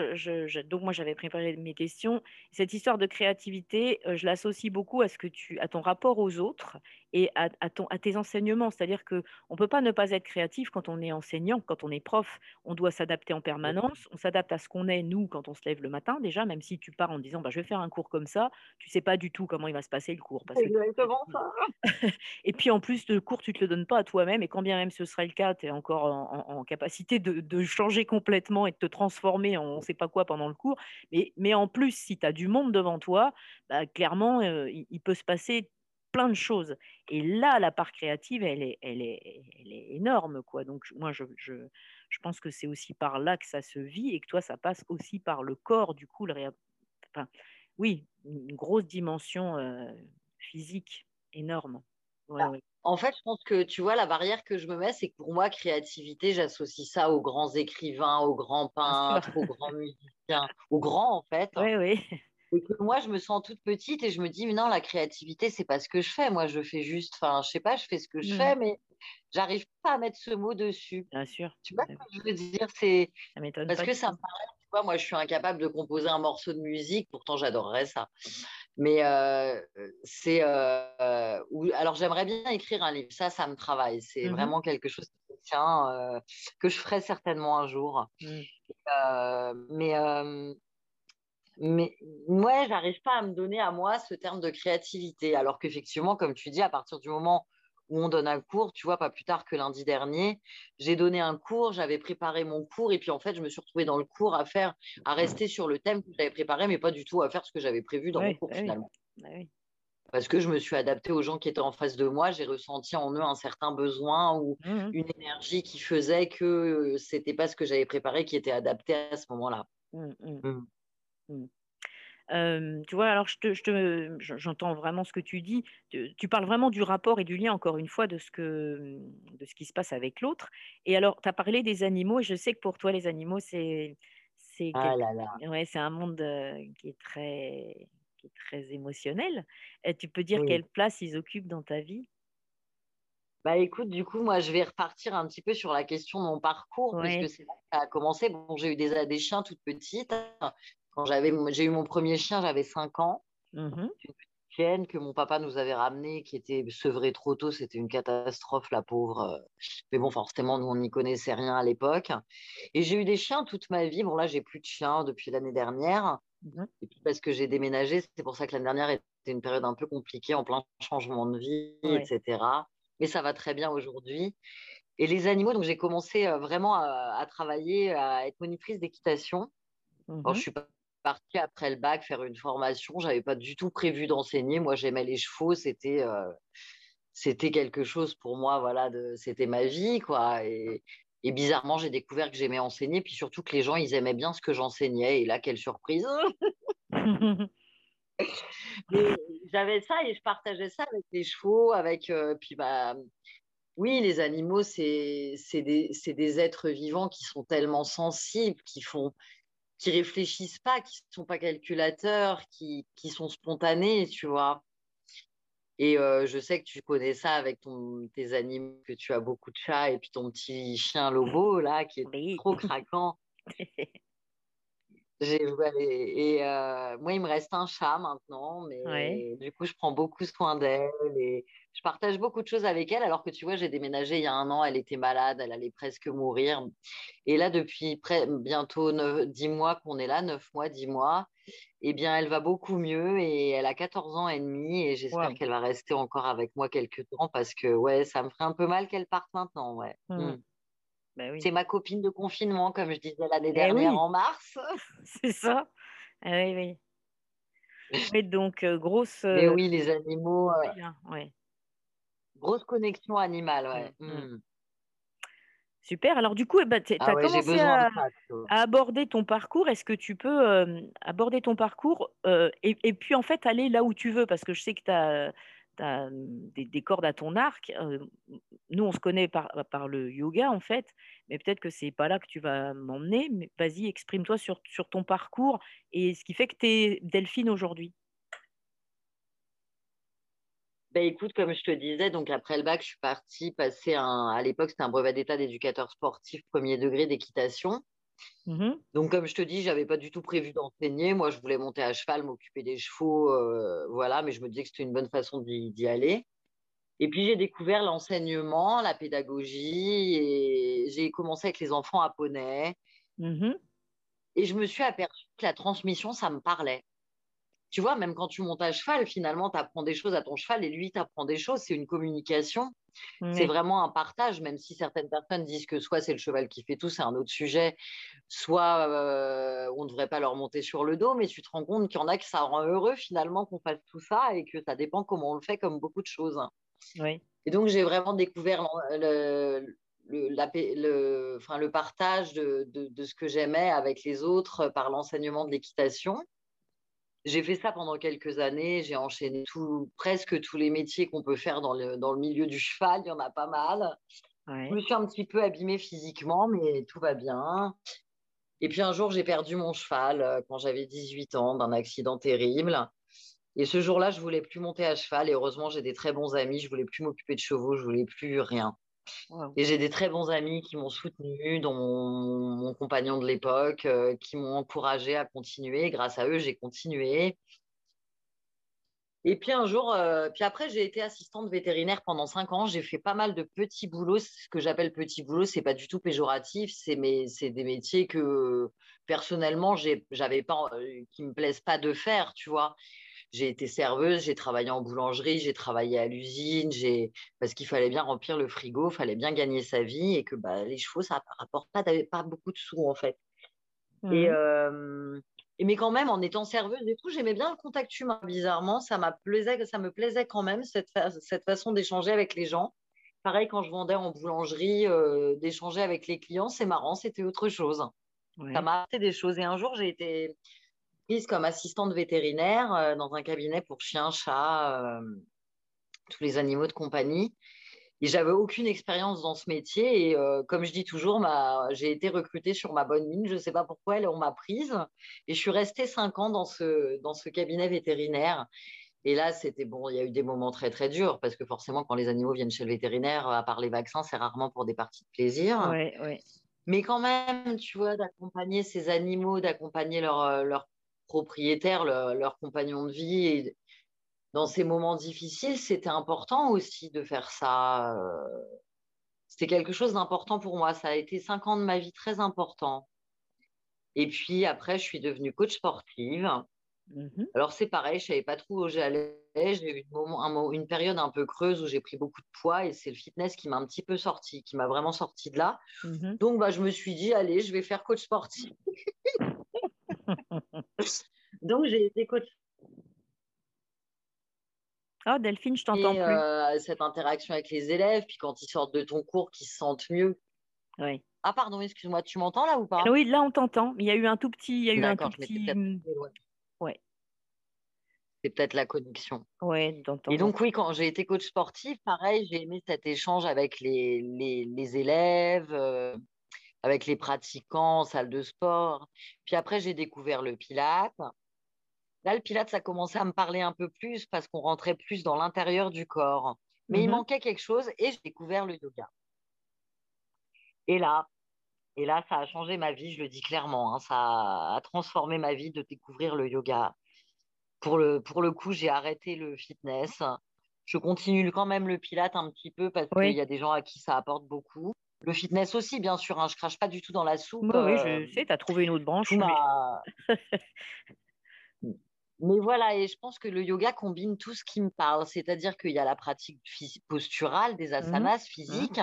donc moi j'avais préparé mes questions. Cette histoire de créativité, je l'associe beaucoup à ce que tu, à ton rapport aux autres et à, ton, à tes enseignements. C'est-à-dire qu'on ne peut pas ne pas être créatif quand on est enseignant, quand on est prof. On doit s'adapter en permanence. On s'adapte à ce qu'on est, nous, quand on se lève le matin, déjà, même si tu pars en disant bah, je vais faire un cours comme ça, tu ne sais pas du tout comment il va se passer le cours. Parce Exactement ça. *laughs* et puis en plus, le cours, tu ne te le donnes pas à toi-même. Et quand bien même ce serait le cas, tu es encore en, capacité de, changer complètement et de te transformer en on ne sait pas quoi pendant le cours. Mais, mais en plus, si tu as du monde devant toi, bah, clairement, il peut se passer plein de choses. Et là, la part créative, elle est, elle est, elle est énorme. Quoi. Donc, moi, je, je, je pense que c'est aussi par là que ça se vit et que toi, ça passe aussi par le corps, du coup, le enfin, oui, une grosse dimension euh, physique énorme. Bah, en fait, je pense que tu vois, la barrière que je me mets, c'est que pour moi, créativité, j'associe ça aux grands écrivains, aux grands peintres, aux grands musiciens, aux grands, en fait. Oui, oui. Et que moi, je me sens toute petite et je me dis, mais non, la créativité, c'est pas ce que je fais. Moi, je fais juste, enfin, je sais pas, je fais ce que je fais, mmh. mais j'arrive pas à mettre ce mot dessus. Bien sûr. Tu vois ce que je veux dire? C'est parce que ça me paraît, tu vois, moi, je suis incapable de composer un morceau de musique. Pourtant, j'adorerais ça. Mais euh, c'est, euh, alors, j'aimerais bien écrire un livre. Ça, ça me travaille. C'est mmh vraiment quelque chose qui tient, euh, que je ferai certainement un jour. Mmh. mais mais ouais, j'arrive pas à me donner à moi ce terme de créativité. Alors qu'effectivement, comme tu dis, à partir du moment où on donne un cours, tu vois, pas plus tard que lundi dernier, j'ai donné un cours, j'avais préparé mon cours, et puis en fait, je me suis retrouvée dans le cours à faire, à rester sur le thème que j'avais préparé, mais pas du tout à faire ce que j'avais prévu dans mon cours bah finalement. Bah Parce que je me suis adaptée aux gens qui étaient en face de moi, j'ai ressenti en eux un certain besoin ou mmh une énergie qui faisait que c'était pas ce que j'avais préparé qui était adapté à ce moment-là. Mmh, Mmh. Tu vois, alors je te, je j'entends vraiment ce que tu dis. Tu, parles vraiment du rapport et du lien, encore une fois, de ce, que, de ce qui se passe avec l'autre. Et alors, tu as parlé des animaux, et je sais que pour toi, les animaux, c'est, c'est, ah Ouais, un monde qui est très, qui est très émotionnel. Et tu peux dire quelle place ils occupent dans ta vie? Bah écoute, du coup, moi, je vais repartir un petit peu sur la question de mon parcours, parce que c'est là que ça a commencé. Bon, j'ai eu des, des chiens toutes petites. J'avais, j'ai eu mon premier chien, j'avais 5 ans. Mmh une chienne que mon papa nous avait ramenée, qui était sevrée trop tôt. C'était une catastrophe, la pauvre. Mais bon, forcément, nous, on n'y connaissait rien à l'époque. Et j'ai eu des chiens toute ma vie. Bon, là, j'ai plus de chiens depuis l'année dernière. Mmh Et puis parce que j'ai déménagé, c'est pour ça que l'année dernière était une période un peu compliquée, en plein changement de vie, etc mais ça va très bien aujourd'hui. Et les animaux, donc j'ai commencé euh, vraiment à, travailler, à être monitrice d'équitation. Quand je mmh suis partie après le bac faire une formation. Je n'avais pas du tout prévu d'enseigner. Moi, j'aimais les chevaux. C'était euh, c'était quelque chose pour moi. Voilà, c'était ma vie, quoi. Et, et bizarrement, j'ai découvert que j'aimais enseigner, puis surtout que les gens, ils aimaient bien ce que j'enseignais. Et là, quelle surprise *laughs* *laughs* j'avais ça et je partageais ça avec les chevaux, avec euh, puis bah oui, les animaux, c'est des, des, êtres vivants qui sont tellement sensibles, qui font qui réfléchissent pas, qui sont pas calculateurs, qui, qui sont spontanés, tu vois. Et euh, je sais que tu connais ça avec ton, tes animaux, que tu as beaucoup de chats et puis ton petit chien Lobo, là, qui est trop craquant. *laughs* et euh, moi, il me reste un chat maintenant, mais du coup, je prends beaucoup soin d'elle et je partage beaucoup de choses avec elle. Alors que tu vois, j'ai déménagé il y a un an, elle était malade, elle allait presque mourir. Et là, depuis bientôt 10 mois qu'on est là, 9 mois, 10 mois, eh bien, elle va beaucoup mieux et elle a 14 ans et demi et j'espère qu'elle va rester encore avec moi quelques temps parce que ouais, ça me ferait un peu mal qu'elle parte maintenant. Ouais. Mmh. Mmh. Bah c'est ma copine de confinement, comme je disais l'année eh dernière en mars. *laughs* C'est ça. Ah oui, oui. *laughs* donc, grosse. Mais oui, les animaux. Grosse connexion animale, ouais. Mmh, mmh. Super. Alors, du coup, eh ben, tu as ah commencé à, aborder ton parcours. Est-ce que tu peux aborder ton parcours et, et, puis, en fait, aller là où tu veux Parce que je sais que tu as des, cordes à ton arc. nous, on se connaît par, par, le yoga, en fait, mais peut-être que c'est pas là que tu vas m'emmener. Vas-y, exprime-toi sur, sur ton parcours et ce qui fait que tu es Delphine aujourd'hui. Ben écoute, comme je te disais, donc après le bac, je suis partie passer un, à l'époque, c'était un brevet d'état d'éducateur sportif premier degré d'équitation. Mmh Donc, comme je te dis, j'avais pas du tout prévu d'enseigner. Moi, je voulais monter à cheval, m'occuper des chevaux, euh, voilà, mais je me disais que c'était une bonne façon d'y aller. Et puis, j'ai découvert l'enseignement, la pédagogie, et j'ai commencé avec les enfants à poney. Mmh et je me suis aperçue que la transmission, ça me parlait tu vois, même quand tu montes à cheval, finalement, tu apprends des choses à ton cheval et lui, tu apprends des choses. C'est une communication. C'est vraiment un partage, même si certaines personnes disent que soit c'est le cheval qui fait tout, c'est un autre sujet, soit euh, on ne devrait pas leur monter sur le dos, mais tu te rends compte qu'il y en a que ça rend heureux finalement qu'on fasse tout ça et que ça dépend comment on le fait, comme beaucoup de choses. Oui. Et donc, j'ai vraiment découvert le, le, le, enfin, le partage de, de, de ce que j'aimais avec les autres par l'enseignement de l'équitation. J'ai fait ça pendant quelques années. J'ai enchaîné tout, presque tous les métiers qu'on peut faire dans le, dans le milieu du cheval. Il y en a pas mal. Je me suis un petit peu abîmée physiquement, mais tout va bien. Et puis un jour, j'ai perdu mon cheval euh, quand j'avais 18 ans d'un accident terrible. Et ce jour-là, je voulais plus monter à cheval. Et heureusement, j'ai des très bons amis. Je voulais plus m'occuper de chevaux. Je voulais plus rien. Et j'ai des très bons amis qui m'ont soutenu, dont mon, compagnon de l'époque, euh, qui m'ont encouragé à continuer. Grâce à eux, j'ai continué. Et puis un jour, euh, puis après, j'ai été assistante vétérinaire pendant cinq ans. J'ai fait pas mal de petits boulots. Ce que j'appelle petits boulots, c'est pas du tout péjoratif. C'est des métiers que personnellement, j'avais pas, euh, qui me plaisent pas de faire, tu vois j'ai été serveuse, j'ai travaillé en boulangerie, j'ai travaillé à l'usine, j'ai parce qu'il fallait bien remplir le frigo, il fallait bien gagner sa vie et que bah, les chevaux, ça ne rapporte pas, pas beaucoup de sous en fait. Et, mmh. mais quand même, en étant serveuse et tout, j'aimais bien le contact humain. Bizarrement, ça, plaisait, ça me plaisait quand même, cette, cette façon d'échanger avec les gens. Pareil, quand je vendais en boulangerie, d'échanger avec les clients, c'est marrant, c'était autre chose. Ça m'a apporté des choses. Et un jour, j'ai été prise comme assistante vétérinaire dans un cabinet pour chiens, chats, tous les animaux de compagnie. Et j'avais aucune expérience dans ce métier. Et comme je dis toujours, j'ai été recrutée sur ma bonne mine. Je ne sais pas pourquoi, on m'a prise. Et je suis restée cinq ans dans ce, dans ce cabinet vétérinaire. Et là, c'était bon, il y a eu des moments très très durs parce que forcément, quand les animaux viennent chez le vétérinaire, à part les vaccins, c'est rarement pour des parties de plaisir. Ouais, ouais. Mais quand même, tu vois, d'accompagner ces animaux, d'accompagner leurs leur propriétaires, leurs leur compagnons de vie, et dans ces moments difficiles, c'était important aussi de faire ça. C'était quelque chose d'important pour moi. Ça a été cinq ans de ma vie très important. Et puis après, je suis devenue coach sportive. Mmh Alors c'est pareil, je savais pas trop où j'allais. J'ai eu une, une, période un peu creuse où j'ai pris beaucoup de poids et c'est le fitness qui m'a un petit peu sorti, qui m'a vraiment sorti de là. Mmh Donc bah, je me suis dit, allez, je vais faire coach sportif. *laughs* *laughs* Donc j'ai été coach. Oh Delphine, je t'entends plus. Euh, cette interaction avec les élèves, puis quand ils sortent de ton cours, qu'ils se sentent mieux. Oui. Ah pardon, excuse-moi, tu m'entends là ou pas? Oui, là on t'entend. Il y a eu un tout petit, il y a eu un tout petit. Ouais. C'est peut-être la connexion. Ouais, Et donc, oui, quand j'ai été coach sportif, pareil, j'ai aimé cet échange avec les, les, élèves, euh, avec les pratiquants salle de sport. Puis après, j'ai découvert le pilate. Là, le pilate, ça a commencé à me parler un peu plus parce qu'on rentrait plus dans l'intérieur du corps. Mais il mmh manquait quelque chose et j'ai découvert le yoga. Et là, et là, ça a changé ma vie, je le dis clairement. Hein. ça a transformé ma vie de découvrir le yoga. Pour le, pour le coup, j'ai arrêté le fitness. Je continue quand même le pilate un petit peu parce qu'il y a des gens à qui ça apporte beaucoup. Le fitness aussi, bien sûr. Hein, je crache pas du tout dans la soupe. oui, je euh, sais, tu as trouvé une autre branche. *laughs* Mais... voilà, et je pense que le yoga combine tout ce qui me parle. C'est-à-dire qu'il y a la pratique posturale, des mmh asanas mmh. physiques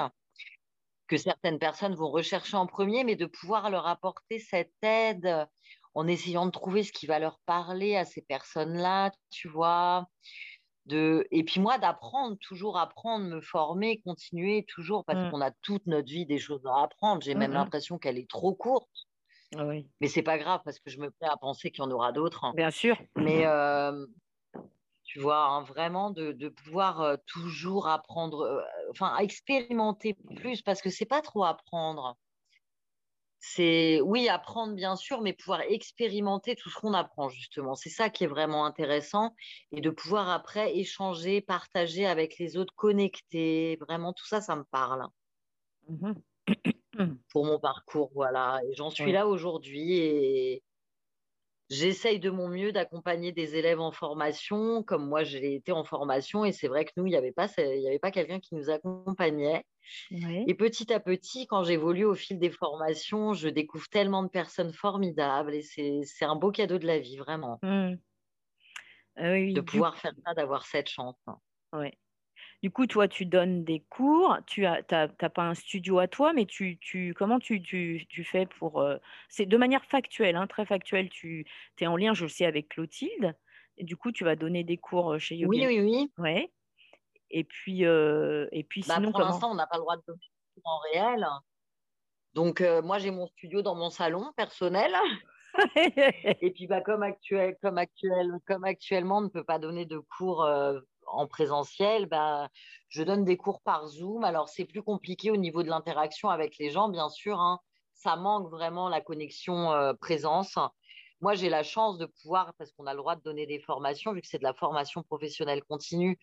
que certaines personnes vont rechercher en premier, mais de pouvoir leur apporter cette aide en essayant de trouver ce qui va leur parler à ces personnes-là, tu vois. De... Et puis moi, d'apprendre, toujours apprendre, me former, continuer, toujours, parce mmh. qu'on a toute notre vie des choses à apprendre. J'ai même mmh l'impression qu'elle est trop courte. Ah oui. Mais c'est pas grave, parce que je me plais à penser qu'il y en aura d'autres. Hein. Bien sûr. Mais euh, tu vois, hein, vraiment de, pouvoir toujours apprendre, enfin, expérimenter plus, parce que c'est pas trop apprendre. C'est, oui, apprendre bien sûr, mais pouvoir expérimenter tout ce qu'on apprend, justement. C'est ça qui est vraiment intéressant, et de pouvoir après échanger, partager avec les autres, connecter, vraiment, tout ça, ça me parle. Mmh *clears throat* Pour mon parcours, voilà. Et j'en suis là aujourd'hui, et J'essaye de mon mieux d'accompagner des élèves en formation, comme moi j'ai été en formation, et c'est vrai que nous, il n'y avait pas, il avait pas quelqu'un qui nous accompagnait. Et petit à petit, quand j'évolue au fil des formations, je découvre tellement de personnes formidables, et c'est un beau cadeau de la vie, vraiment. Mmh. Ah de pouvoir faire ça, d'avoir cette chance. Oui. Du coup, toi, tu donnes des cours, tu n'as pas un studio à toi, mais tu, tu comment tu, tu, tu fais pour... Euh, c'est de manière factuelle, hein, très factuelle, tu es en lien, je le sais, avec Clotilde. Et du coup, tu vas donner des cours euh, chez Yoga. Oui, oui, oui. Ouais. Et puis, euh, et puis bah, sinon, pour l'instant, on n'a pas le droit de donner des cours en réel. Donc, moi, j'ai mon studio dans mon salon personnel. *laughs* et puis, bah, comme, actuel, comme, actuel, comme actuellement, on ne peut pas donner de cours en présentiel, bah, je donne des cours par Zoom. Alors, c'est plus compliqué au niveau de l'interaction avec les gens, bien sûr. Hein. Ça manque vraiment la connexion euh, présence. Moi, j'ai la chance de pouvoir, parce qu'on a le droit de donner des formations, vu que c'est de la formation professionnelle continue,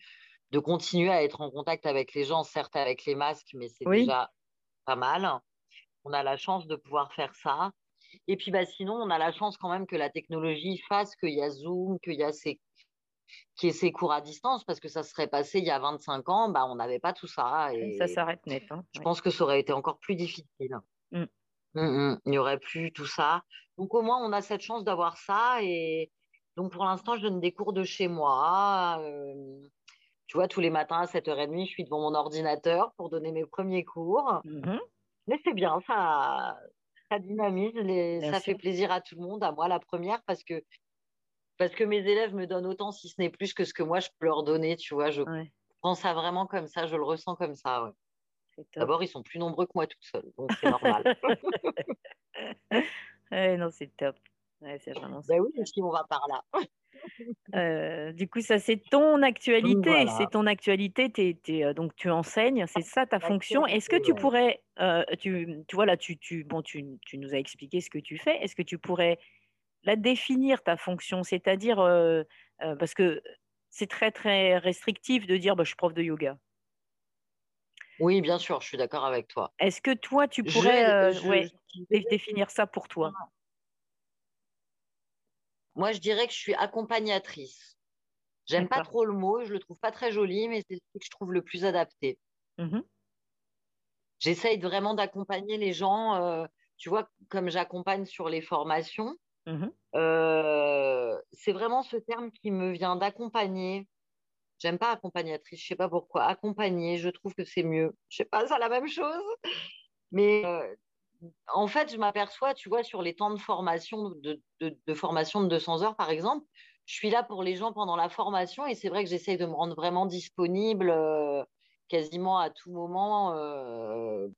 de continuer à être en contact avec les gens, certes avec les masques, mais c'est déjà pas mal. On a la chance de pouvoir faire ça. Et puis, bah, sinon, on a la chance quand même que la technologie fasse qu'il y a Zoom, qu'il y a ces qui est ses cours à distance, parce que ça serait passé il y a 25 ans, bah, on n'avait pas tout ça. Et ça s'arrête net. Hein, je pense que ça aurait été encore plus difficile. Mmh. Mmh, mmh. Il n'y aurait plus tout ça. Donc au moins, on a cette chance d'avoir ça. Et donc pour l'instant, je donne des cours de chez moi. Euh, tu vois, tous les matins à 7h30, je suis devant mon ordinateur pour donner mes premiers cours. Mais c'est bien, ça, ça dynamise, ça fait plaisir à tout le monde, à moi la première, parce que parce que mes élèves me donnent autant, si ce n'est plus, que ce que moi je peux leur donner, tu vois. Je prends ça vraiment comme ça, je le ressens comme ça. D'abord, ils sont plus nombreux que moi toute seule, donc c'est normal. *laughs* non, c'est top. c'est vraiment ça. Ben oui, si on va par là. *laughs* Euh, du coup, ça c'est ton actualité, c'est ton actualité. Euh, donc tu enseignes, c'est ça ta fonction. Est-ce que tu pourrais, euh, tu, tu vois là, tu, tu, bon, tu, tu, nous as expliqué ce que tu fais. Est-ce que tu pourrais la définir ta fonction, c'est-à-dire parce que c'est très très restrictif de dire bah, je suis prof de yoga. Oui, bien sûr, je suis d'accord avec toi. Est-ce que toi, tu pourrais définir ça pour toi? Moi, je dirais que je suis accompagnatrice. J'aime pas trop le mot, je le trouve pas très joli, mais c'est ce que je trouve le plus adapté. Mmh J'essaye vraiment d'accompagner les gens, euh, tu vois, comme j'accompagne sur les formations. Mmh euh, c'est vraiment ce terme qui me vient d'accompagner. J'aime pas accompagnatrice, je sais pas pourquoi. Accompagner, je trouve que c'est mieux. Je sais pas, c'est la même chose. Mais euh, en fait, je m'aperçois, tu vois, sur les temps de formation, de, formation de 200 heures, par exemple, je suis là pour les gens pendant la formation et c'est vrai que j'essaye de me rendre vraiment disponible euh, quasiment à tout moment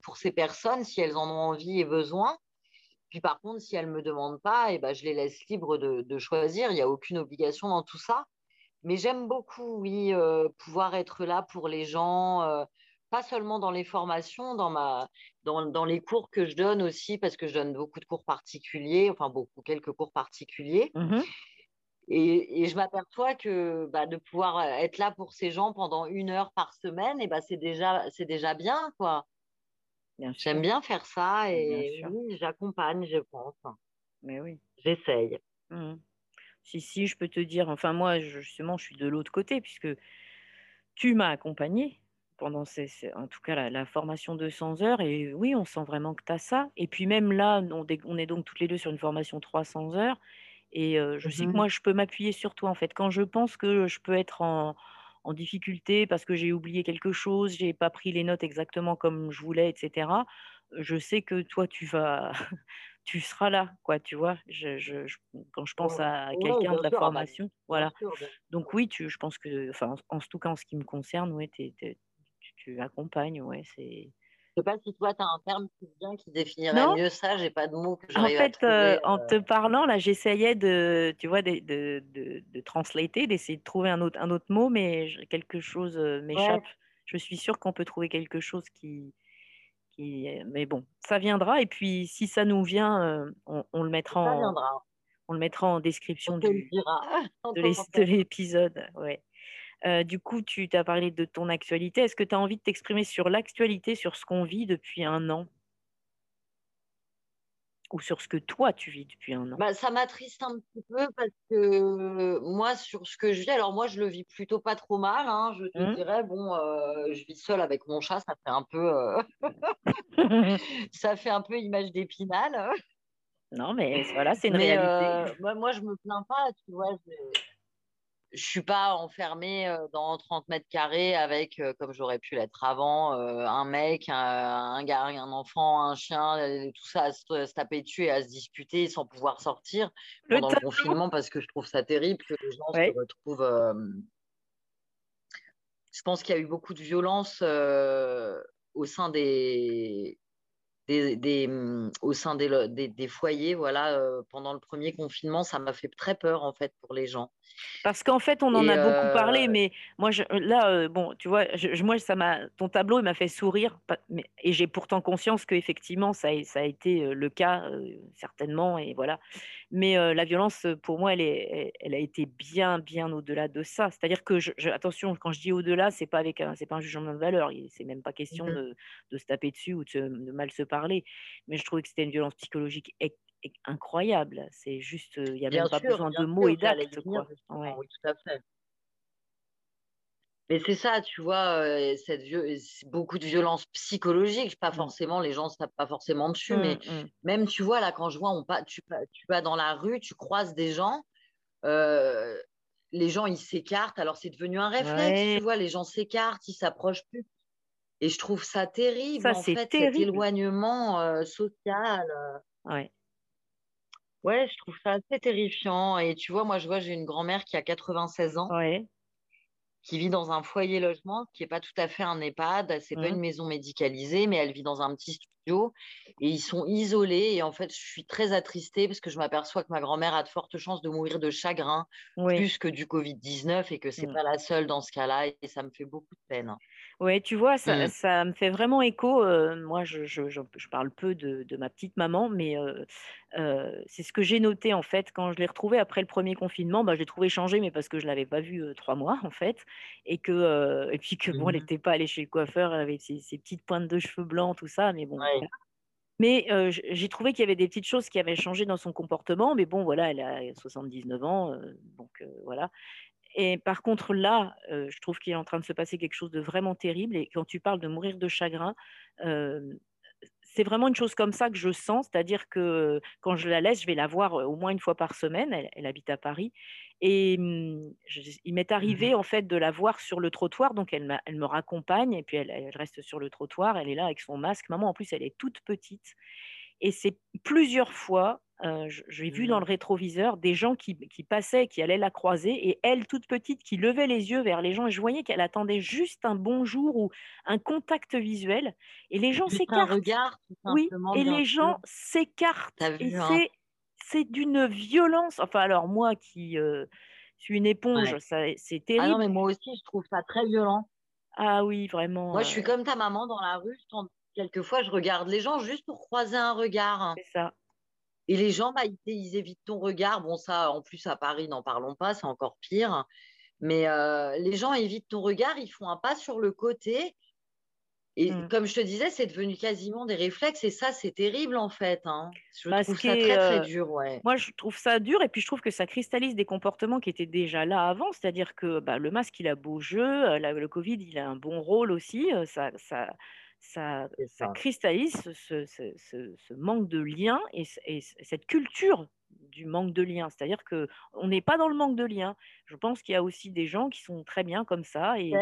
pour ces personnes si elles en ont envie et besoin. Puis par contre, si elles ne me demandent pas, et eh ben, je les laisse libres de, choisir. Il n'y a aucune obligation dans tout ça. Mais j'aime beaucoup, oui, euh, pouvoir être là pour les gens pas seulement dans les formations, dans, ma, dans, dans, les cours que je donne aussi, parce que je donne beaucoup de cours particuliers, enfin beaucoup, quelques cours particuliers. Mmh et, et, je m'aperçois que bah, de pouvoir être là pour ces gens pendant une heure par semaine, et bah, c'est déjà, c'est déjà bien, quoi. J'aime bien faire ça et oui, j'accompagne, je pense. Mais oui. J'essaye. Mmh si, si, je peux te dire, enfin moi, justement, je suis de l'autre côté, puisque tu m'as accompagné pendant ces, en tout cas la, formation de 100 heures. Et oui, on sent vraiment que tu as ça. Et puis même là, on, on, est donc toutes les deux sur une formation 300 heures. Et je sais que mmh moi, je peux m'appuyer sur toi, en fait. Quand je pense que je peux être en, en difficulté parce que j'ai oublié quelque chose, j'ai pas pris les notes exactement comme je voulais, etc., je sais que toi, tu vas... *laughs* tu seras là, quoi, tu vois? Je, je, quand je pense à quelqu'un de la ah bah, formation, voilà. Donc oui, tu, je pense que, enfin, en, en, tout cas en ce qui me concerne, ouais, tu tu accompagnes, ouais, c'est. Je sais pas si toi, tu as un terme qui vient qui définirait mieux ça. J'ai pas de mots que En fait, euh, en te parlant, là, j'essayais de, tu vois, de, de, de, de translater, d'essayer de trouver un autre, un autre mot, mais quelque chose euh, m'échappe. Je suis sûre qu'on peut trouver quelque chose qui, qui. Mais bon, ça viendra. Et puis, si ça nous vient, euh, on, on, le mettra en. On le mettra en description du, *laughs* de l'épisode. Ouais. Euh, du coup, tu t'as parlé de ton actualité. Est-ce que tu as envie de t'exprimer sur l'actualité, sur ce qu'on vit depuis un an? Ou sur ce que toi, tu vis depuis un an? Bah, Ça m'attriste un petit peu parce que moi, sur ce que je vis, alors moi, je le vis plutôt pas trop mal. Hein. je te mmh. dirais, bon, euh, je vis seule avec mon chat, ça fait un peu, euh, *laughs* *laughs* ça fait un peu image d'épinal. Non, mais voilà, c'est une réalité. moi, moi, je me plains pas, tu vois je suis pas enfermée dans 30 mètres carrés avec, comme j'aurais pu l'être avant, un mec, un, gars, un enfant, un chien, tout ça à se, taper dessus et à se disputer sans pouvoir sortir pendant le confinement parce que je trouve ça terrible que les gens se retrouvent. Je pense qu'il y a eu beaucoup de violence au sein des, des, mmh, au sein des, des, foyers, voilà, pendant le premier confinement, ça m'a fait très peur en fait pour les gens. Parce qu'en fait, on en a beaucoup parlé, mais moi, je, là, bon, tu vois, moi, ça m'a, ton tableau, il m'a fait sourire, et j'ai pourtant conscience qu'effectivement, ça, ça a été le cas, certainement, et voilà. Mais la violence, pour moi, elle, est, elle, a été bien, bien au-delà de ça. C'est-à-dire que, je, attention, quand je dis au-delà, c'est pas avec, c'est pas un jugement de valeur. C'est même pas question mmh de, de, se taper dessus ou de, de mal se parler. Mais je trouvais que c'était une violence psychologique incroyable. C'est juste, il n'y a même pas besoin de mots et d'actes. Oui, tout à fait. Mais c'est ça, tu vois, cette beaucoup de violence psychologique, pas mmh. forcément, les gens ne tapent pas forcément dessus, mmh, mais mmh. même, tu vois, là, quand je vois, on pas, tu, tu vas dans la rue, tu croises des gens, les gens, ils s'écartent, alors c'est devenu un réflexe, tu vois, les gens s'écartent, ils s'approchent plus. Et je trouve ça terrible, en fait, cet éloignement social. Ouais. Ouais, je trouve ça assez terrifiant. Et tu vois, moi, je vois, j'ai une grand-mère qui a 96 ans, qui vit dans un foyer logement, qui n'est pas tout à fait un EHPAD. C'est n'est pas mmh. une maison médicalisée, mais elle vit dans un petit et ils sont isolés. Et en fait, je suis très attristée parce que je m'aperçois que ma grand-mère a de fortes chances de mourir de chagrin plus que du Covid-19 et que c'est mmh. pas la seule dans ce cas-là et ça me fait beaucoup de peine. Oui, tu vois, ça, mmh. ça me fait vraiment écho. moi, je, je, je, parle peu de, de, ma petite maman, mais c'est ce que j'ai noté en fait quand je l'ai retrouvée après le premier confinement. Bah, je l'ai trouvée changée, mais parce que je l'avais pas vue trois mois en fait, et que et puis que bon, elle n'était mmh pas allée chez le coiffeur, elle avait ses, petites pointes de cheveux blancs, tout ça, mais bon. Mais j'ai trouvé qu'il y avait des petites choses qui avaient changé dans son comportement, mais bon, voilà, elle a 79 ans, donc voilà. Et par contre, là, je trouve qu'il est en train de se passer quelque chose de vraiment terrible. Et quand tu parles de mourir de chagrin, c'est vraiment une chose comme ça que je sens, c'est-à-dire que quand je la laisse, je vais la voir au moins une fois par semaine. Elle, habite à Paris. Et mmh, il m'est mmh arrivé en fait de la voir sur le trottoir, donc elle, elle me raccompagne et puis elle, elle, reste sur le trottoir. Elle est là avec son masque. Maman, en plus, elle est toute petite. Et c'est plusieurs fois j'ai vu dans le mmh. rétroviseur des gens qui, passaient, qui allaient la croiser, et elle, toute petite, qui levait les yeux vers les gens, et je voyais qu'elle attendait juste un bonjour ou un contact visuel, et les gens s'écartent. Un regard, oui, et les gens s'écartent. Et hein? c'est d'une violence. Enfin, alors moi qui suis une éponge, c'est terrible. Ah non, mais moi aussi, je trouve ça très violent. Ah oui, vraiment. Moi, je suis comme ta maman dans la rue. Quelquefois, je regarde les gens juste pour croiser un regard. C'est ça. Et les gens, bah, ils, évitent ton regard. Bon, ça, en plus, à Paris, n'en parlons pas, c'est encore pire. Mais euh, les gens évitent ton regard, ils font un pas sur le côté. Et mmh. comme je te disais, c'est devenu quasiment des réflexes. Et ça, c'est terrible, en fait. Hein. Je trouve ça très, très euh, dur. Ouais. Moi, je trouve ça dur. Et puis, je trouve que ça cristallise des comportements qui étaient déjà là avant. C'est-à-dire que bah, le masque, il a beau jeu. Euh, le Covid, il a un bon rôle aussi. Ça, ça, ça, cristallise ce, manque de lien et, cette culture du manque de lien. C'est-à-dire qu'on n'est pas dans le manque de lien. Je pense qu'il y a aussi des gens qui sont très bien comme ça et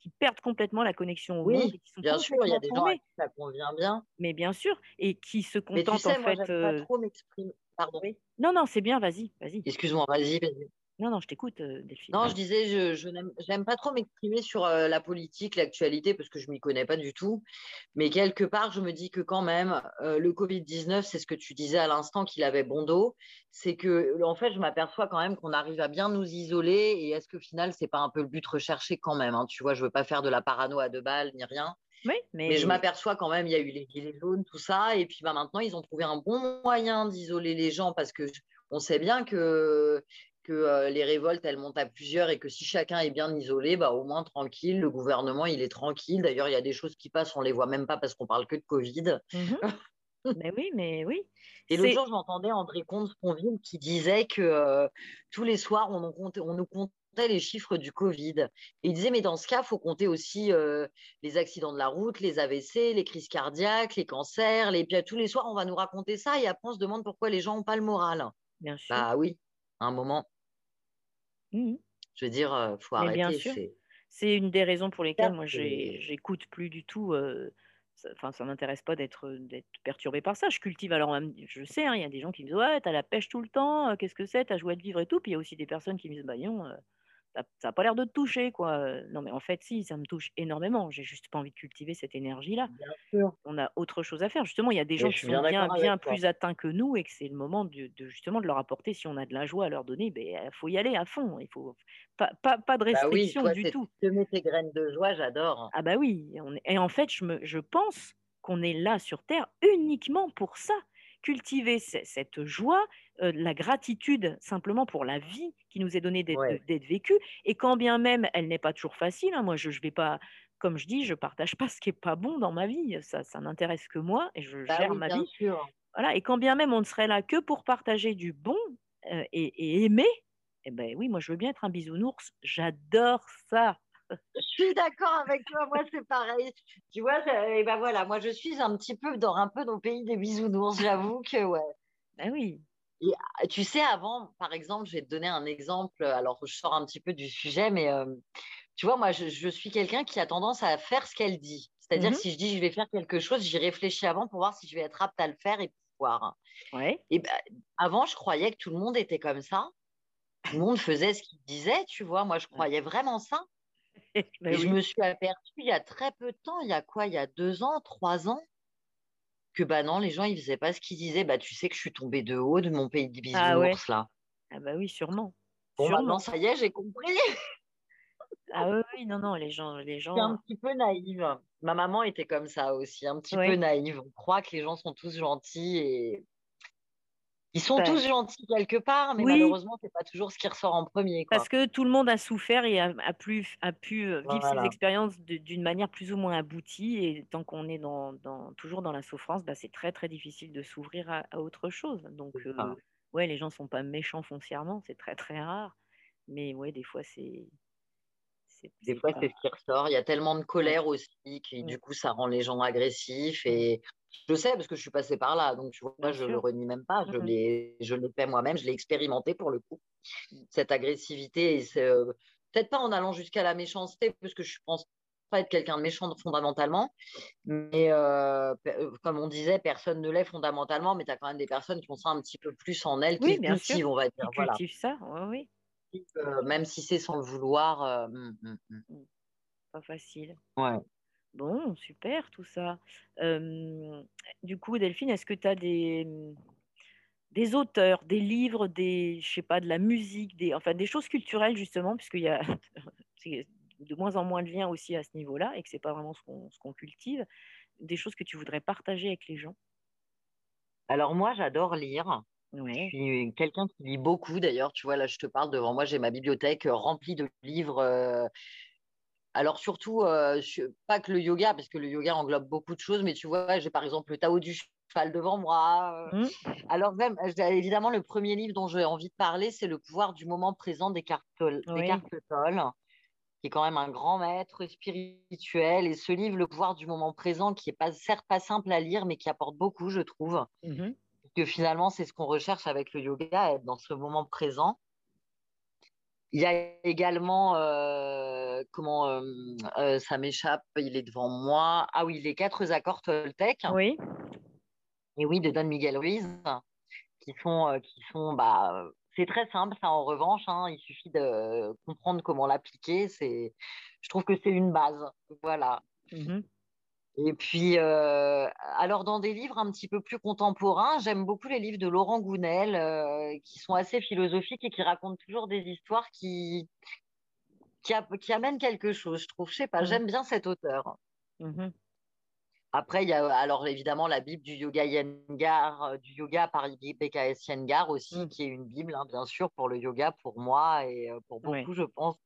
qui, perdent complètement la connexion au oui, bien sûr, il y a des gens à qui ça convient bien. Mais bien sûr, et qui se contentent en fait. Pas euh trop m'exprimer. Pardon. Non, non, c'est bien, vas-y, vas-y. Excuse-moi, vas-y, vas-y. Non, non, je t'écoute, euh, Delphine. Non, je disais, je, je n'aime pas trop m'exprimer sur euh, la politique, l'actualité, parce que je ne m'y connais pas du tout. Mais quelque part, je me dis que quand même, euh, le Covid-19, c'est ce que tu disais à l'instant qu'il avait bon dos. C'est que, en fait, je m'aperçois quand même qu'on arrive à bien nous isoler. Et est-ce que, au final, ce n'est pas un peu le but recherché quand même hein? Tu vois, je ne veux pas faire de la parano à deux balles ni rien. Oui, mais... mais je m'aperçois quand même, il y a eu les gilets jaunes, tout ça. Et puis bah, maintenant, ils ont trouvé un bon moyen d'isoler les gens parce que on sait bien que que euh, les révoltes, elles montent à plusieurs et que si chacun est bien isolé, bah, au moins tranquille, le gouvernement, il est tranquille. D'ailleurs, il y a des choses qui passent, on ne les voit même pas parce qu'on parle que de Covid. Mmh *laughs* mais oui, mais oui. Et l'autre jour, j'entendais André Comte-Sponville qui disait que euh, tous les soirs, on, on, nous comptait les chiffres du Covid. Et il disait, mais dans ce cas, il faut compter aussi euh, les accidents de la route, les AVC, les crises cardiaques, les cancers. Les... Puis, tous les soirs, on va nous raconter ça et après, on se demande pourquoi les gens n'ont pas le moral. Bien sûr. Bah oui, à un moment. Mmh je veux dire, il faut arrêter. C'est une des raisons pour lesquelles moi j'écoute plus du tout. Enfin, ça, m'intéresse pas d'être perturbé par ça. Je cultive. Alors, je sais, hein, il y a des gens qui me disent ouais, t'as la pêche tout le temps. Qu'est-ce que c'est? T'as joué de vivre et tout. Puis il y a aussi des personnes qui me disent bah non, ça n'a pas l'air de te toucher, quoi. Non, mais en fait, si, ça me touche énormément. J'ai juste pas envie de cultiver cette énergie-là. On a autre chose à faire. Justement, il y a des gens qui sont bien, bien, plus atteints que nous et que c'est le moment de, justement de leur apporter, si on a de la joie à leur donner, il ben, faut y aller à fond. Il faut pas, pas, pas de restriction bah oui, du tout. Semer tes graines de joie, j'adore. Ah bah oui. Et en fait, je, me, je pense qu'on est là sur Terre uniquement pour ça cultiver cette joie, la gratitude simplement pour la vie qui nous est donnée d'être vécue. Et quand bien même elle n'est pas toujours facile, hein, moi je ne vais pas, comme je dis, je partage pas ce qui est pas bon dans ma vie. Ça, ça n'intéresse que moi et je bah gère ma vie. Voilà. Et quand bien même on ne serait là que pour partager du bon et, aimer, eh ben oui, moi je veux bien être un bisounours. J'adore ça. Je suis d'accord avec toi, moi c'est pareil. Tu vois, et ben voilà, moi je suis un petit peu dans un peu dans le pays des bisounours, j'avoue que ouais. Ben oui. Et, ah, tu sais, avant, par exemple, je vais te donner un exemple, alors je sors un petit peu du sujet, mais euh, tu vois, moi je, suis quelqu'un qui a tendance à faire ce qu'elle dit. C'est-à-dire mmh si je dis je vais faire quelque chose, j'y réfléchis avant pour voir si je vais être apte à le faire et pouvoir. Ouais. Et ben, avant, je croyais que tout le monde était comme ça. Tout le monde faisait ce qu'il disait, tu vois. Moi, je croyais vraiment ça. *laughs* et je me suis aperçue il y a très peu de temps, il y a quoi? Il y a deux ans, trois ans, que bah non, les gens, ils faisaient pas ce qu'ils disaient. Bah, tu sais que je suis tombée de haut de mon pays de ah bisounours, là. Ah bah oui, sûrement. Bon, maintenant, ça y est, j'ai compris. *laughs* Ah oui, oui, non, non, les gens, les gens. un petit peu naïve. Ma maman était comme ça aussi, un petit peu naïve. On croit que les gens sont tous gentils et ils sont tous gentils quelque part, mais malheureusement, c'est pas toujours ce qui ressort en premier. Parce que tout le monde a souffert et a, pu, a pu euh, vivre ses expériences d'une manière plus ou moins aboutie. Et tant qu'on est dans, toujours dans la souffrance, bah, c'est très très difficile de s'ouvrir à, autre chose. Donc, euh, ouais, les gens sont pas méchants foncièrement, c'est très très rare. Mais ouais, des fois, c'est des fois, c'est ce qui ressort. Il y a tellement de colère aussi qui, du coup, ça rend les gens agressifs. Et je sais parce que je suis passée par là. Donc, tu vois, je ne le renie même pas. Je mmh l'ai fait moi-même. Je l'ai expérimenté pour le coup. Mmh. Cette agressivité. Et euh, Peut-être pas en allant jusqu'à la méchanceté, parce que je pense pas être quelqu'un de méchant fondamentalement. Mais euh, euh, comme on disait, personne ne l'est fondamentalement. Mais tu as quand même des personnes qui ont ça un petit peu plus en elles, qui cultivent, on va dire. Qui cultivent ça, oui, oui. Euh, même si c'est sans le vouloir. Euh, mmh, mmh, mmh. Pas facile. Ouais. Bon, super tout ça. du coup, Delphine, est-ce que tu as des, des auteurs, des livres, des, je sais pas, de la musique, des, enfin des choses culturelles justement, puisqu'il y a *laughs* de moins en moins de liens aussi à ce niveau-là et que c'est pas vraiment ce qu'on, ce qu'on cultive, des choses que tu voudrais partager avec les gens? Alors moi, j'adore lire. Je suis quelqu'un qui lit beaucoup d'ailleurs. Tu vois, là, je te parle devant moi, j'ai ma bibliothèque remplie de livres. Euh, alors, surtout, euh, pas que le yoga, parce que le yoga englobe beaucoup de choses, mais tu vois, j'ai par exemple le Tao du cheval devant moi. Mmh. Alors, même, évidemment, le premier livre dont j'ai envie de parler, c'est Le pouvoir du moment présent des cartes qui est quand même un grand maître spirituel. Et ce livre, Le pouvoir du moment présent, qui est pas, certes pas simple à lire, mais qui apporte beaucoup, je trouve. Mmh que finalement, c'est ce qu'on recherche avec le yoga, être dans ce moment présent. Il y a également, euh, comment euh, euh, ça m'échappe, il est devant moi. Ah oui, les quatre accords Toltec. Oui. Et oui, de Don Miguel Ruiz, qui sont, qui sont bah, c'est très simple, ça en revanche. Hein, il suffit de comprendre comment l'appliquer. C'est, je trouve que c'est une base. Voilà. Mmh et puis, euh, alors dans des livres un petit peu plus contemporains, j'aime beaucoup les livres de Laurent Gounel, euh, qui sont assez philosophiques et qui racontent toujours des histoires qui, qui, amènent quelque chose, je trouve. Je sais pas, mmh. j'aime bien cet auteur. Mmh Après, il y a alors évidemment la Bible du yoga Yengar, euh, du yoga par BKS Yengar aussi, mmh. qui est une Bible, hein, bien sûr, pour le yoga, pour moi et pour beaucoup, je pense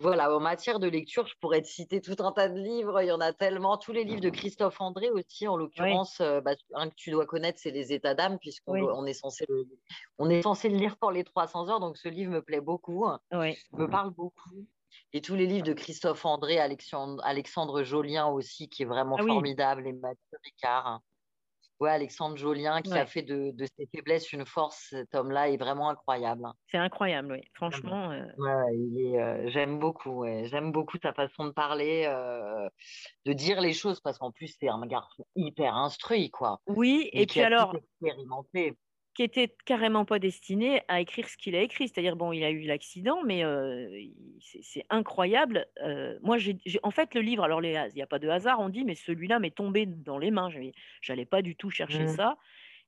voilà, en matière de lecture, je pourrais te citer tout un tas de livres. Il y en a tellement. Tous les livres de Christophe André aussi, en l'occurrence, euh, bah, un que tu dois connaître, c'est Les États d'âme, puisqu'on est, censé le, on est censé le lire pour les 300 heures. Donc, ce livre me plaît beaucoup, me parle beaucoup. Et tous les livres de Christophe André, Alexandre, Alexandre Jolien aussi, qui est vraiment ah formidable, et Mathieu Ricard. Alexandre Jolien qui a fait de, ses faiblesses une force. Cet homme-là est vraiment incroyable. C'est incroyable, oui. Franchement. Euh euh, j'aime beaucoup. J'aime beaucoup sa façon de parler, euh, de dire les choses, parce qu'en plus, c'est un garçon hyper instruit, quoi. Oui, et, puis alors. Qui était carrément pas destiné à écrire ce qu'il a écrit. C'est-à-dire, bon, il a eu l'accident, mais c'est incroyable. moi, j'ai, en fait, le livre, alors il n'y a pas de hasard, on dit, mais celui-là m'est tombé dans les mains. Je n'allais pas du tout chercher mmh. ça.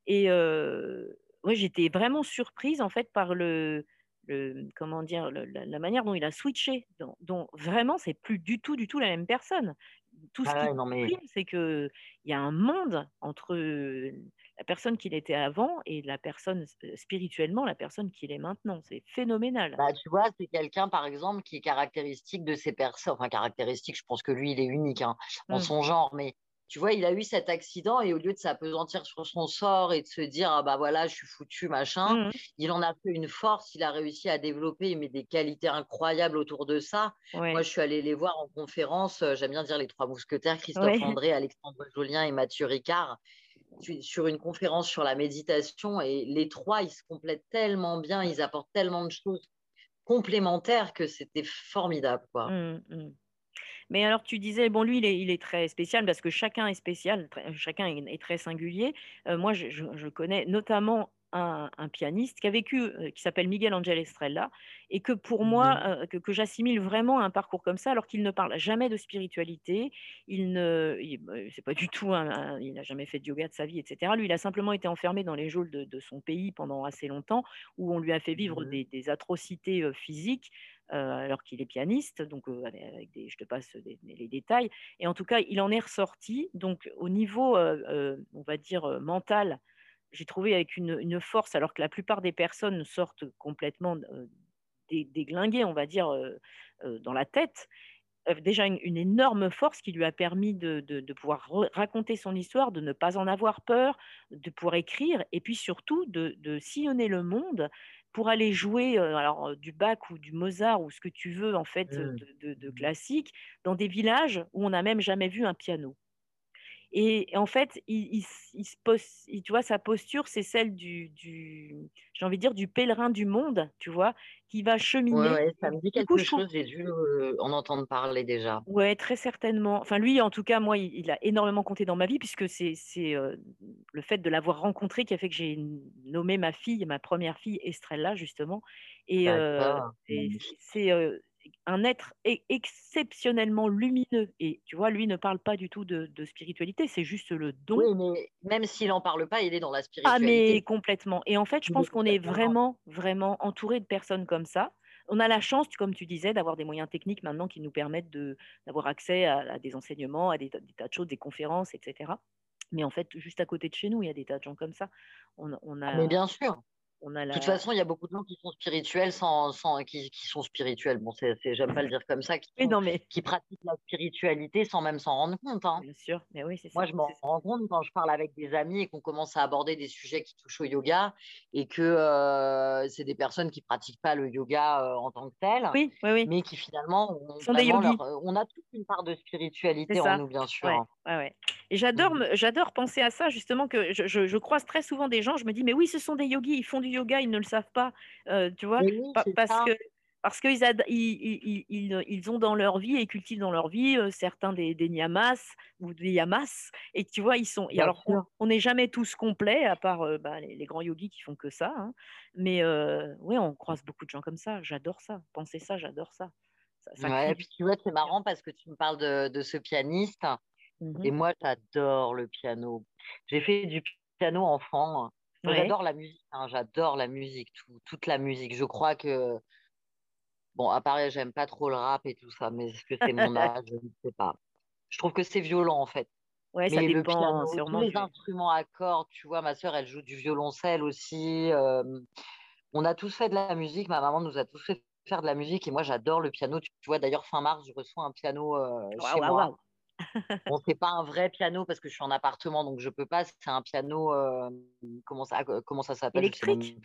Et moi, j'étais vraiment surprise, en fait, par le, le comment dire, la, manière dont il a switché. Dont, dont vraiment, c'est plus du tout, du tout la même personne. Tout ce ah qui mais... c'est qu'il y a un monde entre la personne qu'il était avant et la personne spirituellement, la personne qu'il est maintenant. C'est phénoménal. Bah, tu vois, c'est quelqu'un, par exemple, qui est caractéristique de ces personnes. Enfin, caractéristique, je pense que lui, il est unique hein, en mmh. son genre, mais tu vois, il a eu cet accident et au lieu de s'apesantir sur son sort et de se dire, ah bah voilà, je suis foutu, machin, mmh. il en a fait une force, il a réussi à développer, il met des qualités incroyables autour de ça. Moi, je suis allée les voir en conférence, j'aime bien dire les trois mousquetaires, Christophe André, Alexandre Jolien et Mathieu Ricard sur une conférence sur la méditation et les trois, ils se complètent tellement bien, ils apportent tellement de choses complémentaires que c'était formidable. Quoi. Mmh, mmh. Mais alors, tu disais, bon, lui, il est, il est, très spécial parce que chacun est spécial, chacun est, très singulier. Euh, moi, je, connais notamment un, pianiste qui a vécu, euh, qui s'appelle Miguel Angel Estrella, et que pour moi, euh, que, j'assimile vraiment à un parcours comme ça, alors qu'il ne parle jamais de spiritualité, il ne, bah, c'est pas du tout, il n'a jamais fait de yoga de sa vie, etc. Lui, il a simplement été enfermé dans les geôles de, son pays pendant assez longtemps, où on lui a fait vivre mmh des, atrocités physiques. Alors qu'il est pianiste, donc avec des, je te passe les détails. Et en tout cas, il en est ressorti. Donc au niveau, on va dire mental, j'ai trouvé avec une, force, alors que la plupart des personnes sortent complètement déglinguées, on va dire, dans la tête. Déjà une, énorme force qui lui a permis de, pouvoir raconter son histoire, de ne pas en avoir peur, de pouvoir écrire, et puis surtout de, sillonner le monde pour aller jouer alors, du Bach ou du Mozart ou ce que tu veux en fait mmh. de, de classique dans des villages où on n'a même jamais vu un piano. Et, en fait, il, se pose, tu vois, sa posture, c'est celle du, j'ai envie de dire, du pèlerin du monde, tu vois, qui va cheminer. Ouais, ça me dit quelque chose, j'ai dû en entendre parler déjà. Ouais, très certainement. Enfin, lui, en tout cas, moi, il, a énormément compté dans ma vie, puisque c'est le fait de l'avoir rencontré qui a fait que j'ai nommé ma fille, ma première fille, Estrella, justement. Et, c'est un être exceptionnellement lumineux. Et tu vois, lui ne parle pas du tout de, spiritualité, c'est juste le don. Oui, mais même s'il n'en parle pas, il est dans la spiritualité. Ah, mais complètement. Et en fait, je pense qu'on est vraiment, vraiment entouré de personnes comme ça. On a la chance, comme tu disais, d'avoir des moyens techniques maintenant qui nous permettent d'avoir accès à, des enseignements, à des, tas de choses, des conférences, etc. Mais en fait, juste à côté de chez nous, il y a des tas de gens comme ça. On, on a... Mais bien sûr. De toute façon, il y a beaucoup de gens qui sont spirituels sans, sans qui, qui, sont spirituels. Bon, c'est, j'aime pas le dire comme ça, qui, mais... qui pratiquent la spiritualité sans même s'en rendre compte. Hein. Bien sûr, mais oui, c'est Moi, je m'en rends compte quand je parle avec des amis et qu'on commence à aborder des sujets qui touchent au yoga et que euh, c'est des personnes qui pratiquent pas le yoga euh, en tant que tel, oui, oui, oui. mais qui finalement ont sont des yogis. Euh, on a toute une part de spiritualité en nous, bien sûr. Ouais, ouais, Et j'adore, mmh. j'adore penser à ça justement que je, je, je croise très souvent des gens. Je me dis mais oui, ce sont des yogis, ils font du yoga, ils ne le savent pas, tu vois, parce que parce qu'ils ils, ils, ils, ont dans leur vie et cultivent dans leur vie certains des, des nyamas ou des yamas, et tu vois, ils sont. Et alors, on n'est jamais tous complets, à part bah, les, grands yogis qui font que ça, hein, mais oui, on croise beaucoup de gens comme ça. J'adore ça. Penser ça, j'adore ça. et puis tu vois, c'est marrant parce que tu me parles de, de ce pianiste, mmh et moi, j'adore le piano. J'ai fait du piano enfant. J'adore la musique, hein, j'adore la musique, toute la musique. Je crois que, bon, à Paris, j'aime pas trop le rap et tout ça, mais est-ce que c'est mon *laughs* âge? Je ne sais pas. Je trouve que c'est violent, en fait. Ouais, ça dépend, le piano, tous les instruments à cordes, tu vois, ma soeur, elle joue du violoncelle aussi. on a tous fait de la musique, ma maman nous a tous fait faire de la musique et moi, j'adore le piano. Tu vois, d'ailleurs, fin mars, je reçois un piano chez moi. Bon, c'est pas un vrai piano parce que je suis en appartement, donc je peux pas. C'est un piano. Euh, comment ça, comment ça s'appelle Électrique?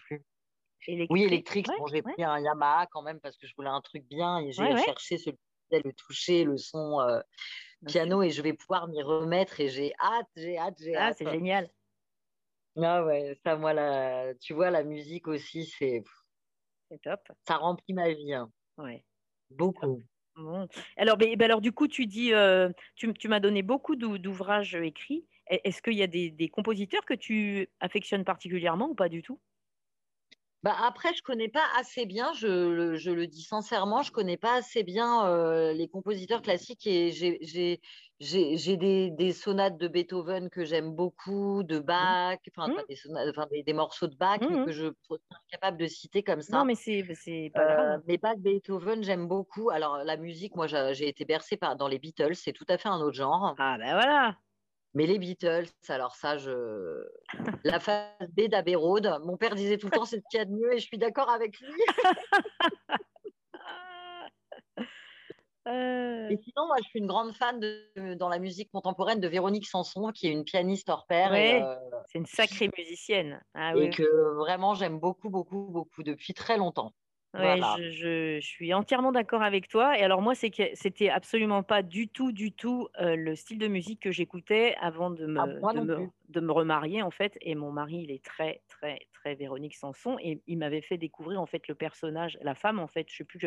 Oui, électrique. bon, j'ai pris un Yamaha quand même parce que je voulais un truc bien et j'ai cherché celui le toucher, le son euh, piano et je vais pouvoir m'y remettre et j'ai hâte, j'ai hâte, j'ai ah, hâte. c'est génial. Ah ouais, ça, moi, la... tu vois, la musique aussi, c'est. C'est top. Ça remplit ma vie. Hein. Ouais. Beaucoup. Alors, ben, alors, du coup, tu dis, tu, tu m'as donné beaucoup d'ouvrages écrits. Est-ce qu'il y a des, compositeurs que tu affectionnes particulièrement ou pas du tout? Bah après, je connais pas assez bien, je, je, le dis sincèrement, je connais pas assez bien euh, les compositeurs classiques et j'ai des, des, sonates de Beethoven que j'aime beaucoup, de mmh. Bach, enfin, mmh. des, enfin des, morceaux de Bach mmh, que je suis capable de citer comme ça. Non, mais c'est pas grave. Euh, mais Bach, Beethoven, j'aime beaucoup. Alors la musique, moi, j'ai été bercée par, dans les Beatles, c'est tout à fait un autre genre. Ah ben voilà mais les Beatles, alors ça, je... la phase B d'Abbey Road, mon père disait tout le temps c'est ce qu'il y a de mieux et je suis d'accord avec lui. *laughs* Euh. Et sinon, moi, je suis une grande fan de, dans la musique contemporaine de Véronique Sanson, qui est une pianiste hors pair. Euh, c'est une sacrée musicienne. Ah et que vraiment, j'aime beaucoup, beaucoup, beaucoup depuis très longtemps. Je, suis entièrement d'accord avec toi. Et alors moi, c'est que c'était absolument pas du tout, du tout le style de musique que j'écoutais avant de me, ah, de, me, remarier en fait. Et mon mari, il est très, très, très Véronique Sanson, et il m'avait fait découvrir en fait le personnage, la femme en fait. Je sais plus,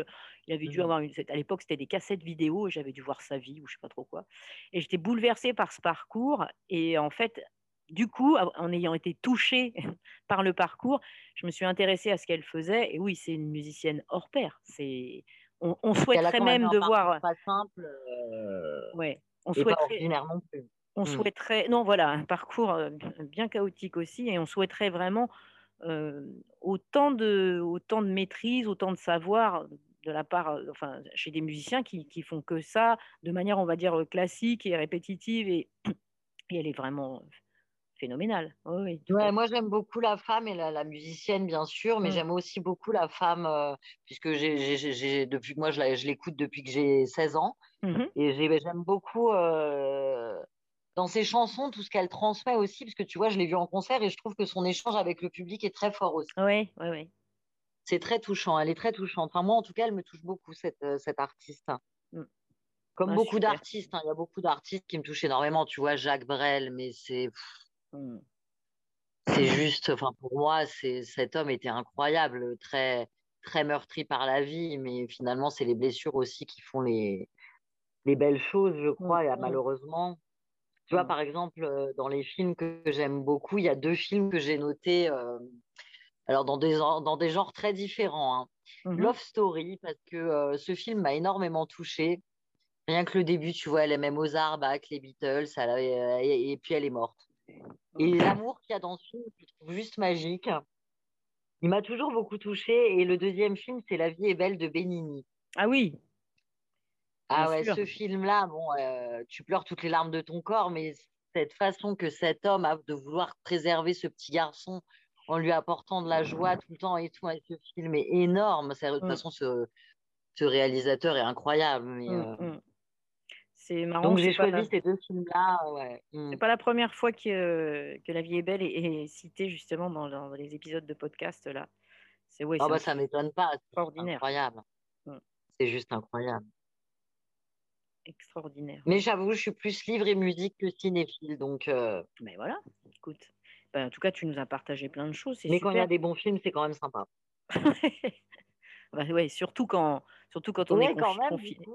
il avait dû mmh. avoir une, à l'époque c'était des cassettes vidéo, et j'avais dû voir sa vie ou je sais pas trop quoi. Et j'étais bouleversée par ce parcours. Et en fait, du coup, en ayant été touchée *laughs* par le parcours, je me suis intéressée à ce qu'elle faisait. Et oui, c'est une musicienne hors pair. C'est, on, souhaiterait même de voir. Pas simple. Euh, ouais, on souhaiterait. Pas non plus. On mmh. souhaiterait, non, voilà, un parcours euh, bien chaotique aussi, et on souhaiterait vraiment euh, autant, de, autant de maîtrise, autant de savoir de la part, enfin, chez des musiciens qui, qui font que ça de manière, on va dire, classique et répétitive, et, *clears throat* et elle est vraiment phénoménal. Oui, moi, j'aime beaucoup la femme et la, musicienne, bien sûr, mais mmh. j'aime aussi beaucoup la femme, euh, puisque j'ai, depuis moi, je, l'écoute depuis que j'ai 16 ans. Mmh et j'aime beaucoup euh, dans ses chansons tout ce qu'elle transmet aussi, parce que tu vois, je l'ai vu en concert et je trouve que son échange avec le public est très fort aussi. Oui, oui, oui. C'est très touchant, elle est très touchante. Enfin, moi, en tout cas, elle me touche beaucoup, cette, euh, cette artiste. Mmh. Comme ah, beaucoup d'artistes, hein. il y a beaucoup d'artistes qui me touchent énormément. Tu vois, Jacques Brel, mais c'est. Mmh. C'est juste, enfin pour moi, c'est cet homme était incroyable, très très meurtri par la vie, mais finalement c'est les blessures aussi qui font les les belles choses, je crois, et, malheureusement. Tu vois, mmh. par exemple, euh, dans les films que j'aime beaucoup, il y a deux films que j'ai notés, euh, alors dans des, dans des genres très différents. Hein. Mmh Love Story, parce que euh, ce film m'a énormément touchée. Rien que le début, tu vois, elle aimait Mozart, Bach, les Beatles, et, puis elle est morte. Et l'amour qu'il y a dans ce film, je trouve juste magique. Il m'a toujours beaucoup touchée. Et le deuxième film, c'est La vie est belle de Benigni. Ah oui. Ah ouais, ce film-là, bon, euh, tu pleures toutes les larmes de ton corps, mais cette façon que cet homme a de vouloir préserver ce petit garçon en lui apportant de la joie tout le temps et tout, ce film est énorme. De toute mm. façon, ce, ce, réalisateur est incroyable. Mais, mm, euh, mm. C'est marrant. Donc j'ai choisi ces deux films-là. Ouais. C'est pas la première fois que, que La vie est belle est, citée justement dans, dans, les épisodes de podcast là. C'est ouais, ah bah, ça m'étonne pas. Extraordinaire. Incroyable. C'est juste incroyable extraordinaire. Mais j'avoue, je suis plus livre et musique que cinéphile, donc. Euh, Mais voilà, écoute. Ben, en tout cas, tu nous as partagé plein de choses. Mais quand il y a des bons films, c'est quand même sympa. *laughs* bah, ouais, surtout quand, surtout quand on est confiné.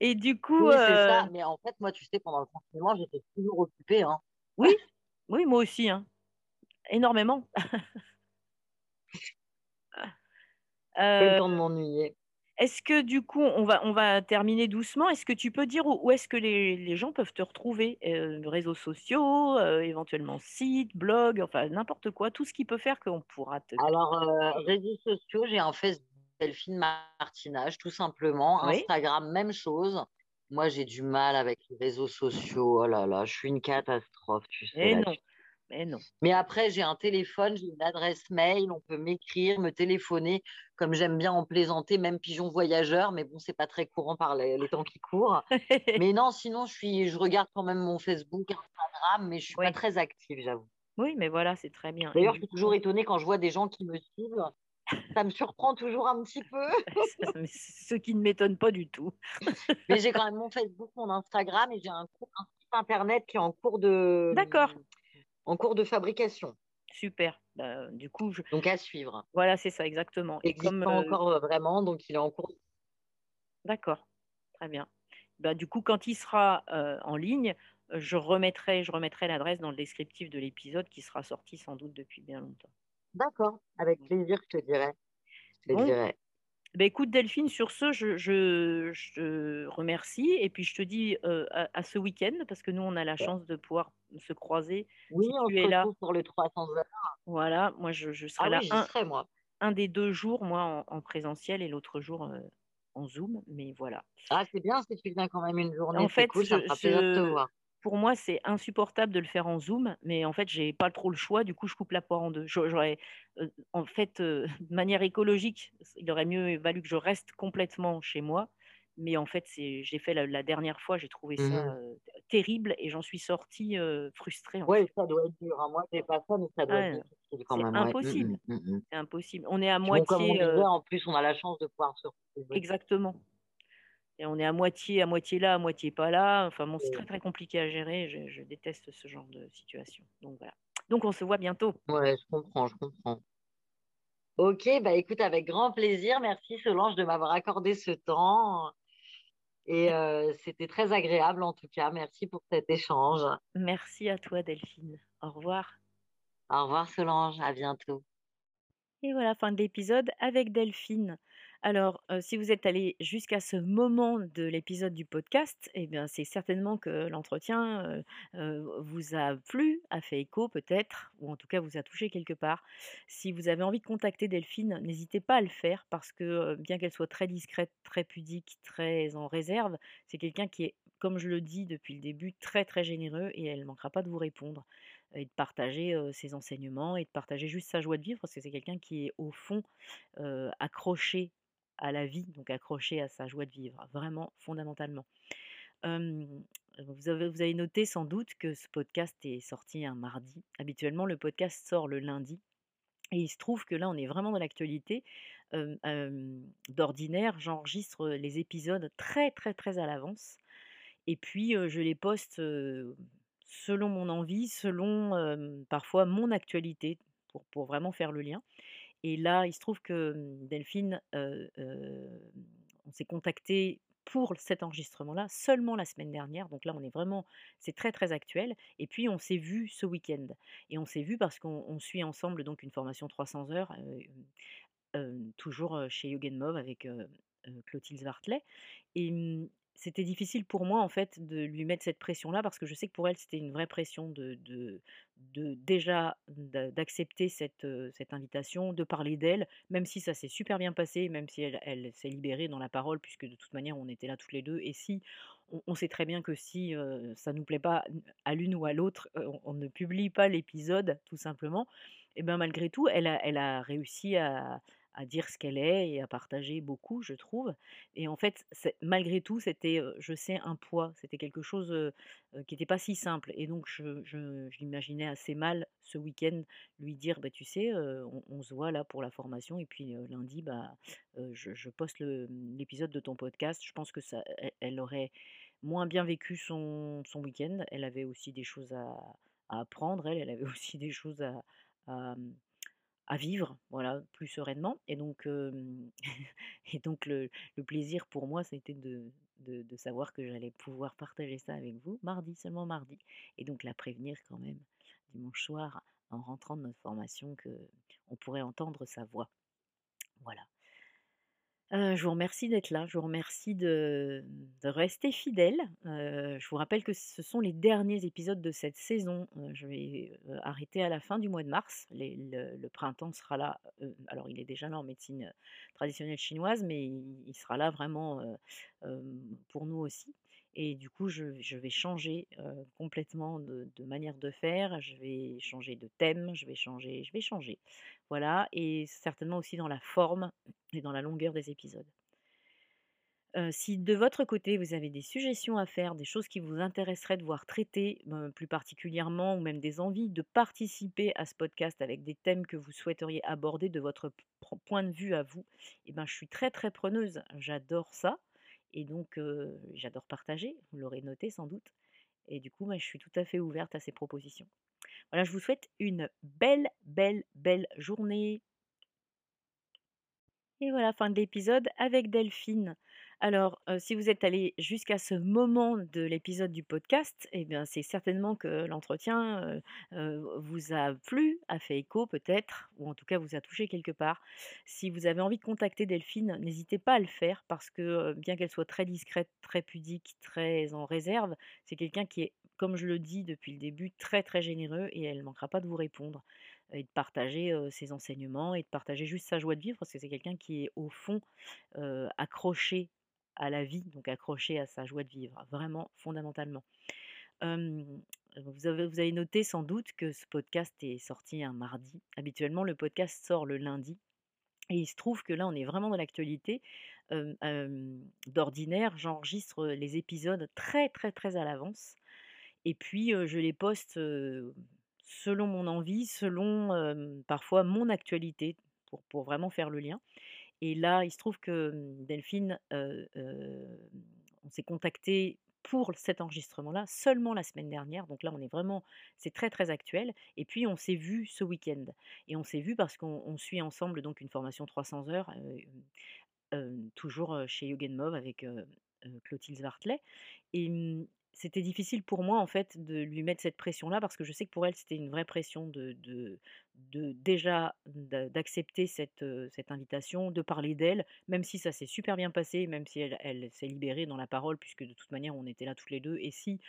Et du coup. Oui, c'est ça. Euh, Mais en fait, moi, tu sais, pendant le confinement, j'étais toujours occupée. Hein. Oui, oui, moi aussi. Hein. Énormément. *laughs* euh... le temps de m'ennuyer. Est-ce que du coup, on va, on va terminer doucement. Est-ce que tu peux dire où, est-ce que les, gens peuvent te retrouver euh, Réseaux sociaux, euh, éventuellement site, blog, enfin n'importe quoi, tout ce qui peut faire qu'on pourra te. Alors, euh, réseaux sociaux, j'ai un Facebook Delphine Martinage, tout simplement. Instagram, même chose. Moi, j'ai du mal avec les réseaux sociaux. Oh là là, je suis une catastrophe, tu sais. Et non. Mais non. Mais après, j'ai un téléphone, j'ai une adresse mail, on peut m'écrire, me téléphoner, comme j'aime bien en plaisanter, même pigeon voyageur, mais bon, c'est pas très courant par les, temps qui courent. *laughs* mais non, sinon, je, suis, je regarde quand même mon Facebook, Instagram, mais je suis pas très active, j'avoue. Oui, mais voilà, c'est très bien. D'ailleurs, je suis toujours étonnée quand je vois des gens qui me suivent. Ça me surprend toujours un petit peu. *laughs* Ce qui ne m'étonne pas du tout. *laughs* mais j'ai quand même mon Facebook, mon Instagram et j'ai un, un site internet qui est en cours de. D'accord en cours de fabrication. Super. Bah, du coup, je... donc à suivre. Voilà, c'est ça exactement. Et comme pas euh, encore euh, vraiment, donc il est en cours. D'accord, très bien. Bah, du coup, quand il sera euh, en ligne, je remettrai, je remettrai l'adresse dans le descriptif de l'épisode qui sera sorti sans doute depuis bien longtemps. D'accord, avec plaisir, je te dirai. Je te dirai. Bah, écoute Delphine, sur ce, je, je, te remercie et puis je te dis à, ce week-end parce que nous on a la chance de pouvoir se croiser. Oui, si on tu es là. pour les 300 heures. Voilà, moi je, je serai ah là un, serai, moi. un, des deux jours, moi en, présentiel et l'autre jour en Zoom, mais voilà. Ah c'est bien si tu viens quand même une journée. En fait, cool, ça me fera plaisir de te voir pour moi, c'est insupportable de le faire en Zoom, mais en fait, j'ai pas trop le choix. Du coup, je coupe la poire en deux. J'aurais, euh, en fait, euh, *laughs* de manière écologique, il aurait mieux valu que je reste complètement chez moi. Mais en fait, j'ai fait la, dernière fois, j'ai trouvé ça mmh euh, terrible et j'en suis sortie frustrée. Oui, ça doit être dur. Hein. Moi, j'ai pas ça, mais ça doit être difficile quand même. Mmh impossible. Mmh c'est impossible. On est à moitié. Comme on en plus, on a la chance de pouvoir se retrouver. Exactement et on est à moitié, à moitié là, à moitié pas là. Enfin bon, c'est très très compliqué à gérer. Je, déteste ce genre de situation. Donc voilà. Donc on se voit bientôt. Ouais, je comprends, je comprends. Ok, bah écoute, avec grand plaisir. Merci Solange de m'avoir accordé ce temps. Et *laughs* c'était très agréable en tout cas. Merci pour cet échange. Merci à toi Delphine. Au revoir. Au revoir Solange, à bientôt. Et voilà, fin de l'épisode avec Delphine. Alors, si vous êtes allé jusqu'à ce moment de l'épisode du podcast, eh bien, c'est certainement que l'entretien vous a plu, a fait écho peut-être, ou en tout cas vous a touché quelque part. Si vous avez envie de contacter Delphine, n'hésitez pas à le faire parce que bien qu'elle soit très discrète, très pudique, très en réserve, c'est quelqu'un qui est, comme je le dis depuis le début, très très généreux et elle ne manquera pas de vous répondre et de partager ses enseignements et de partager juste sa joie de vivre parce que c'est quelqu'un qui est au fond accroché à la vie, donc accroché à sa joie de vivre, vraiment fondamentalement. vous, avez, vous avez noté sans doute que ce podcast est sorti un mardi. Habituellement, le podcast sort le lundi. Et il se trouve que là, on est vraiment dans l'actualité. D'ordinaire, j'enregistre les épisodes très, très, très à l'avance. Et puis, je les poste selon mon envie, selon parfois mon actualité, pour, pour, vraiment faire le lien. Et là, il se trouve que mmh, Delphine, on s'est contacté pour cet enregistrement-là seulement la semaine dernière. Donc là, on est vraiment, c'est très très actuel. Et puis on s'est vu ce week-end. Et on s'est vu parce qu'on suit ensemble donc une formation 300 heures, toujours chez Yoga Move avec Clotilde Vartlet. Et mmh, c'était difficile pour moi en fait de lui mettre cette pression-là parce que je sais que pour elle c'était une vraie pression de, de, de déjà d'accepter cette, cette invitation, de parler d'elle, même si ça s'est super bien passé, même si elle, s'est libérée dans la parole puisque de toute manière on était là toutes les deux et si on, sait très bien que si ça nous plaît pas à l'une ou à l'autre, on, ne publie pas l'épisode tout simplement. Et bien malgré tout, elle elle a réussi à, à dire ce qu'elle est et à partager beaucoup, je trouve. Et en fait, malgré tout, c'était, je sais, un poids. C'était quelque chose qui n'était pas si simple. Et donc, je, je, assez mal ce week-end lui dire, bah, tu sais, on, se voit là pour la formation. Et puis lundi, bah, je, poste l'épisode de ton podcast. Je pense que ça, elle, aurait moins bien vécu son, week-end. Elle avait aussi des choses à, apprendre. Elle, elle avait *laughs* aussi des choses à à vivre, voilà, plus sereinement. Et donc, *laughs* et donc le, plaisir pour moi, c'était de, de, de, savoir que j'allais pouvoir partager ça avec vous mardi, seulement mardi. Et donc la prévenir quand même dimanche soir en rentrant de notre formation que on pourrait entendre sa voix. Voilà je vous remercie d'être là, je vous remercie de, rester fidèle. je vous rappelle que ce sont les derniers épisodes de cette saison. je vais arrêter à la fin du mois de mars. le, printemps sera là. alors, il est déjà là en médecine traditionnelle chinoise, mais il, sera là vraiment pour nous aussi. Et du coup, je, vais changer complètement de, manière de faire. Je vais changer de thème. Je vais changer. Je vais changer. Voilà. Et certainement aussi dans la forme et dans la longueur des épisodes. si de votre côté vous avez des suggestions à faire, des choses qui vous intéresseraient de voir traitées plus particulièrement, ou même des envies de participer à ce podcast avec des thèmes que vous souhaiteriez aborder de votre point de vue à vous, eh ben, je suis très très preneuse. J'adore ça. Et donc, j'adore partager, vous l'aurez noté sans doute. Et du coup, moi, je suis tout à fait ouverte à ces propositions. Voilà, je vous souhaite une belle, belle, belle journée. Et voilà, fin de l'épisode avec Delphine. Alors, si vous êtes allé jusqu'à ce moment de l'épisode du podcast, eh bien, c'est certainement que l'entretien vous a plu, a fait écho peut-être, ou en tout cas vous a touché quelque part. Si vous avez envie de contacter Delphine, n'hésitez pas à le faire parce que bien qu'elle soit très discrète, très pudique, très en réserve, c'est quelqu'un qui est, comme je le dis depuis le début, très très généreux et elle ne manquera pas de vous répondre et de partager ses enseignements et de partager juste sa joie de vivre parce que c'est quelqu'un qui est au fond accroché à la vie, donc accroché à sa joie de vivre, vraiment fondamentalement. vous, avez, noté sans doute que ce podcast est sorti un mardi. Habituellement, le podcast sort le lundi. Et il se trouve que là, on est vraiment dans l'actualité. D'ordinaire, j'enregistre les épisodes très, très, très à l'avance. Et puis, je les poste selon mon envie, selon parfois mon actualité, pour, vraiment faire le lien. Et là, il se trouve que mmh, Delphine, on s'est contacté pour cet enregistrement-là seulement la semaine dernière. Donc là, on est vraiment, c'est très très actuel. Et puis on s'est vu ce week-end. Et on s'est vu parce qu'on suit ensemble donc une formation 300 heures, toujours chez Yoga Move avec Clotilde Svartlet. Et mmh, c'était difficile pour moi en fait de lui mettre cette pression-là parce que je sais que pour elle c'était une vraie pression de, de, de déjà d'accepter cette, cette invitation, de parler d'elle, même si ça s'est super bien passé, même si elle, elle s'est libérée dans la parole puisque de toute manière on était là toutes les deux et si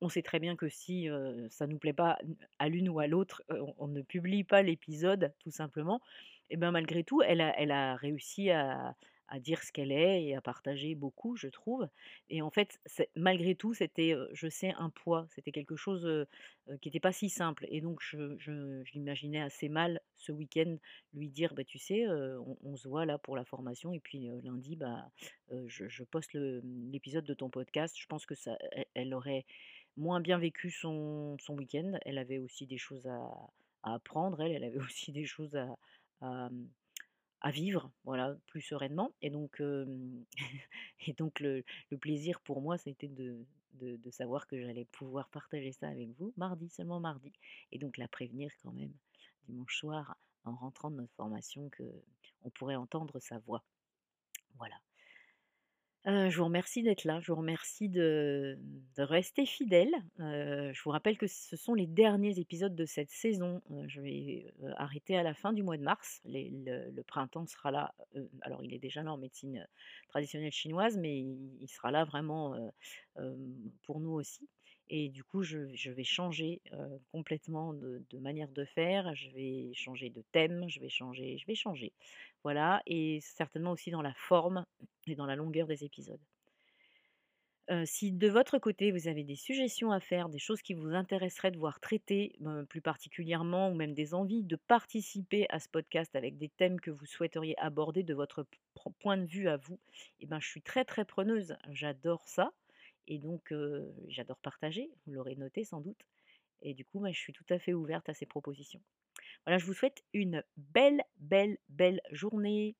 on, sait très bien que si ça nous plaît pas à l'une ou à l'autre, on, ne publie pas l'épisode tout simplement. Et bien malgré tout, elle elle a réussi à, à dire ce qu'elle est et à partager beaucoup, je trouve. Et en fait, malgré tout, c'était, je sais, un poids. C'était quelque chose qui n'était pas si simple. Et donc, je, je, l'imaginais assez mal ce week-end lui dire, bah, tu sais, on, se voit là pour la formation. Et puis lundi, bah, je, poste l'épisode de ton podcast. Je pense que ça, elle, aurait moins bien vécu son, week-end. Elle avait aussi des choses à, apprendre. Elle, elle avait *laughs* aussi des choses à à vivre, voilà, plus sereinement. Et donc, *laughs* et donc le, plaisir pour moi, c'était de, de, de, savoir que j'allais pouvoir partager ça avec vous mardi, seulement mardi. Et donc la prévenir quand même dimanche soir en rentrant de notre formation que on pourrait entendre sa voix. Voilà je vous remercie d'être là, je vous remercie de, rester fidèle. je vous rappelle que ce sont les derniers épisodes de cette saison. je vais arrêter à la fin du mois de mars. le, printemps sera là. alors, il est déjà là en médecine traditionnelle chinoise, mais il, sera là vraiment pour nous aussi. Et du coup, je, vais changer complètement de, manière de faire. Je vais changer de thème. Je vais changer. Je vais changer. Voilà. Et certainement aussi dans la forme et dans la longueur des épisodes. si de votre côté vous avez des suggestions à faire, des choses qui vous intéresseraient de voir traitées plus particulièrement, ou même des envies de participer à ce podcast avec des thèmes que vous souhaiteriez aborder de votre point de vue à vous, eh ben, je suis très très preneuse. J'adore ça. Et donc, j'adore partager, vous l'aurez noté sans doute. Et du coup, moi, je suis tout à fait ouverte à ces propositions. Voilà, je vous souhaite une belle, belle, belle journée.